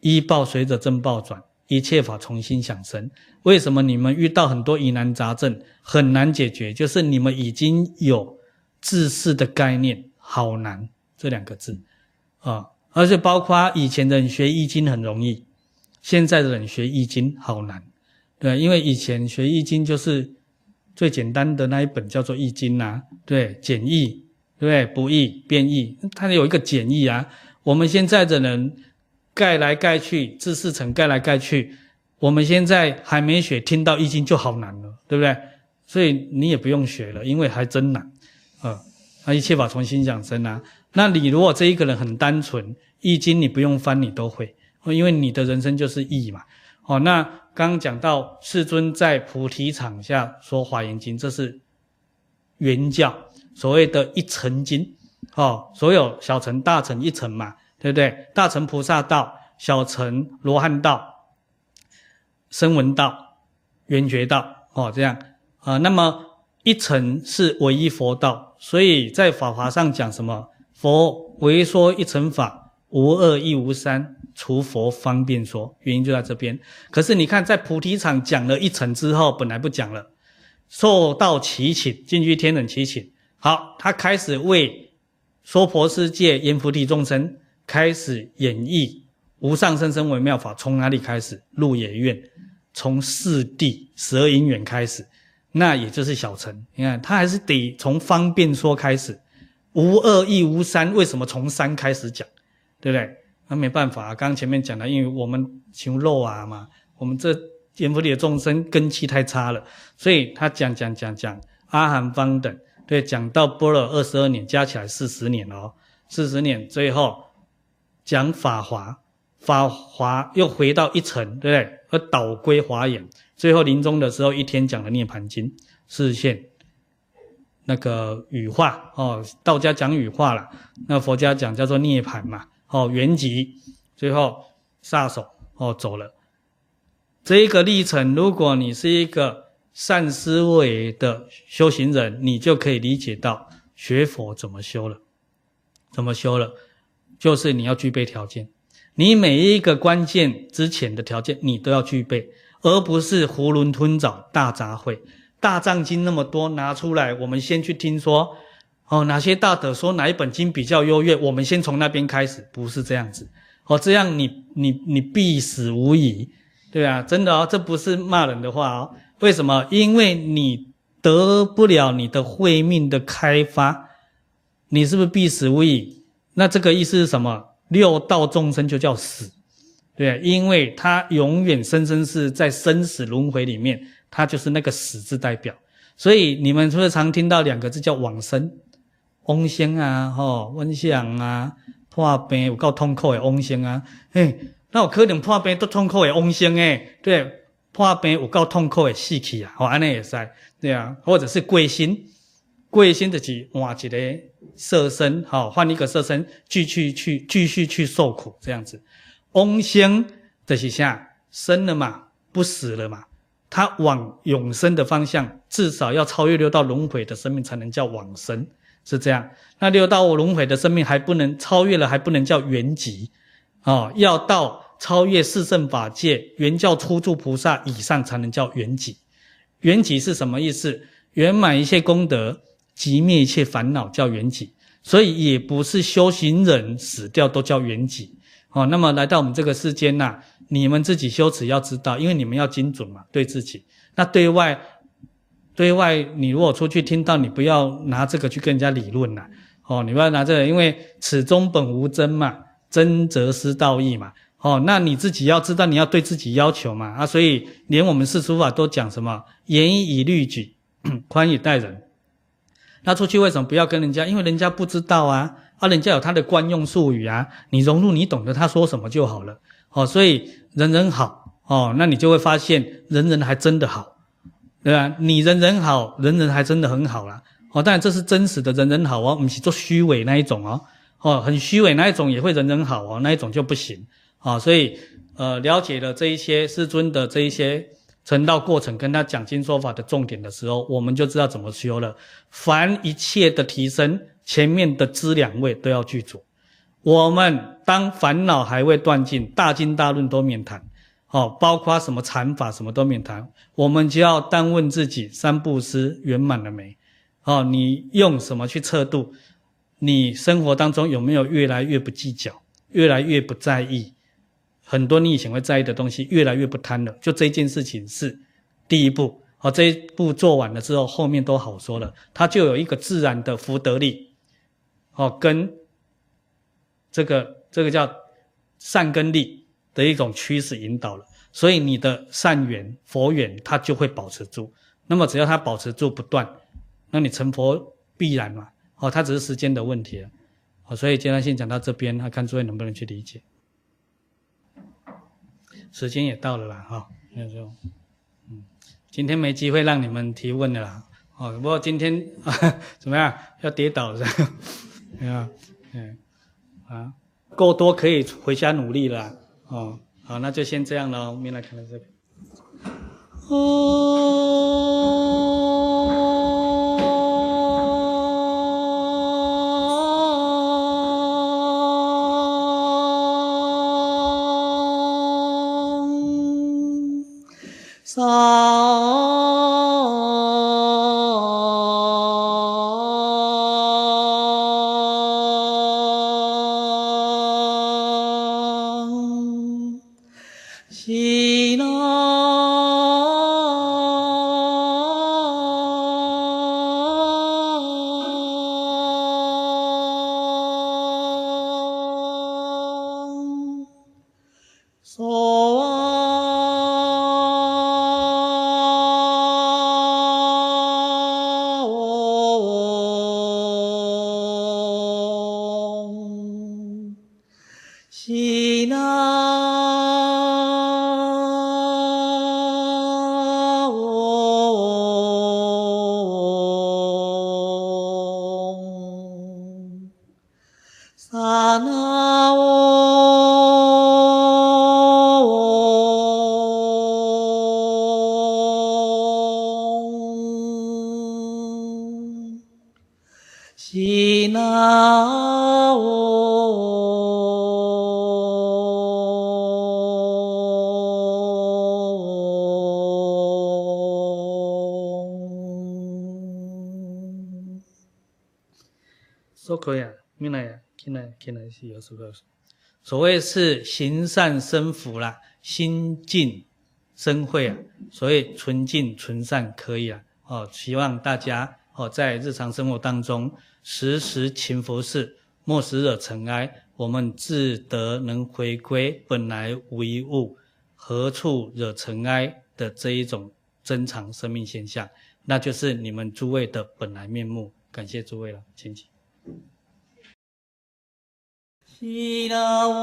S1: 医报随着正报转。一切法从心想生。为什么你们遇到很多疑难杂症很难解决？就是你们已经有自私的概念，好难这两个字啊！而且包括以前的人学易经很容易，现在的人学易经好难，对，因为以前学易经就是最简单的那一本叫做易经呐、啊，对，简易，对，不易变易，它有一个简易啊。我们现在的人盖来盖去，知识层盖来盖去，我们现在还没学，听到易经就好难了，对不对？所以你也不用学了，因为还真难啊。那一切法从心想生啊。那你如果这一个人很单纯，易经你不用翻你都会，因为你的人生就是易嘛。哦，那刚刚讲到世尊在菩提场下说华严经，这是原教，所谓的一乘经。哦，所有小乘、大乘一乘嘛，对不对？大乘菩萨道，小乘罗汉道，声闻道，缘觉道，哦，这样啊、那么一乘是唯一佛道，所以在法华上讲什么？佛唯说一乘法，无二亦无三，除佛方便说。原因就在这边。可是你看，在菩提场讲了一层之后，本来不讲了，受到祈请，进去天人祈请，好，他开始为。娑婆世界，阎浮提众生开始演绎无上甚深微妙法，从哪里开始？鹿野苑，从四谛十二因缘开始，那也就是小乘。你看，他还是得从方便说开始，无二亦无三。为什么从三开始讲？对不对？那没办法啊，刚刚前面讲了，因为我们求肉啊嘛，我们这阎浮提的众生根器太差了，所以他讲讲讲讲阿含方等。对，讲到波罗二十二年，加起来四十年哦，四十年，最后讲法华，法华又回到一层，对不对？而导归华严，最后临终的时候，一天讲了涅槃经，示现那个羽化哦，道家讲羽化了，那佛家讲叫做涅槃嘛，哦，圆寂，最后撒手哦走了。这一个历程，如果你是一个。善思维的修行人，你就可以理解到学佛怎么修了，怎么修了，就是你要具备条件，你每一个关键之前的条件你都要具备，而不是囫囵吞枣大杂烩。大藏经那么多拿出来，我们先去听说，哦，哪些大德说哪一本经比较优越，我们先从那边开始，不是这样子，哦，这样你你你必死无疑，对啊，真的哦，这不是骂人的话哦。为什么？因为你得不了你的慧命的开发，你是不是必死无疑？那这个意思是什么？六道众生就叫死，对，因为他永远生生世在生死轮回里面，他就是那个死字代表。所以你们是不是常听到两个字叫往生？往生啊，吼，往生啊，破病有够痛苦的往生啊，嘿，那有可能破病都痛苦的往生诶，对。破病有够痛苦的死去啊！哦，安尼也是，对啊，或者是归心，归心就是换一个色身，好、换一个色身，继续去继续去受苦，这样子。往生就是啥？生了嘛，不死了嘛，他往永生的方向，至少要超越六道轮回的生命，才能叫往生，是这样。那六道轮回的生命还不能超越了，还不能叫圆寂，哦，要到。超越四圣法界，圆教初住菩萨以上才能叫圆寂。圆寂是什么意思？圆满一切功德，寂灭一切烦恼，叫圆寂。所以也不是修行人死掉都叫圆寂。哦，那么来到我们这个世间呐、你们自己修持要知道，因为你们要精准嘛，对自己。那对外，对外，你如果出去听到，你不要拿这个去跟人家理论呐。哦，你不要拿这个，因为此中本无真嘛，真则失道义嘛。哦，那你自己要知道，你要对自己要求嘛啊，所以连我们世俗法都讲什么严以律己，宽以待人。那出去为什么不要跟人家？因为人家不知道啊，啊，人家有他的惯用术语啊，你融入你懂得他说什么就好了。哦，所以人人好哦，那你就会发现人人还真的好，对吧？你人人好，人人还真的很好啦。哦，当然这是真实的人人好哦，不是做虚伪那一种哦，哦，很虚伪那一种也会人人好哦，那一种就不行。啊，所以，呃，了解了这一些师尊的这一些成道过程，跟他讲经说法的重点的时候，我们就知道怎么修了。凡一切的提升，前面的资粮位都要具足。我们当烦恼还未断尽，大经大论都免谈。哦，包括什么禅法，什么都免谈。我们就要单问自己：三布施圆满了没？哦，你用什么去测度？你生活当中有没有越来越不计较，越来越不在意？很多你以前会在意的东西，越来越不贪了。就这件事情是第一步。好，这一步做完了之后，后面都好说了。它就有一个自然的福德力，哦，跟这个这个叫善根力的一种趋势引导了。所以你的善缘、佛缘，它就会保持住。那么只要它保持住不断，那你成佛必然嘛。哦，它只是时间的问题了。好，所以今天先讲到这边，那看诸位能不能去理解。时间也到了啦，哈，那就。嗯今天没机会让你们提问的啦，哦，不过今天 怎么样？要跌倒是吧？啊，嗯，啊，够多可以回家努力了，哦，好，那就先这样了，我们来看看这边。哦。可以啊，明来呀，进来，进来是有什么？所谓是行善生福啦，心净生慧啊，所以纯净纯善可以啊。哦，希望大家哦，在日常生活当中时时勤拂拭，莫使惹尘埃。我们自得能回归本来无一物，何处惹尘埃的这一种真常生命现象，那就是你们诸位的本来面目。感谢诸位了，请起。西那萨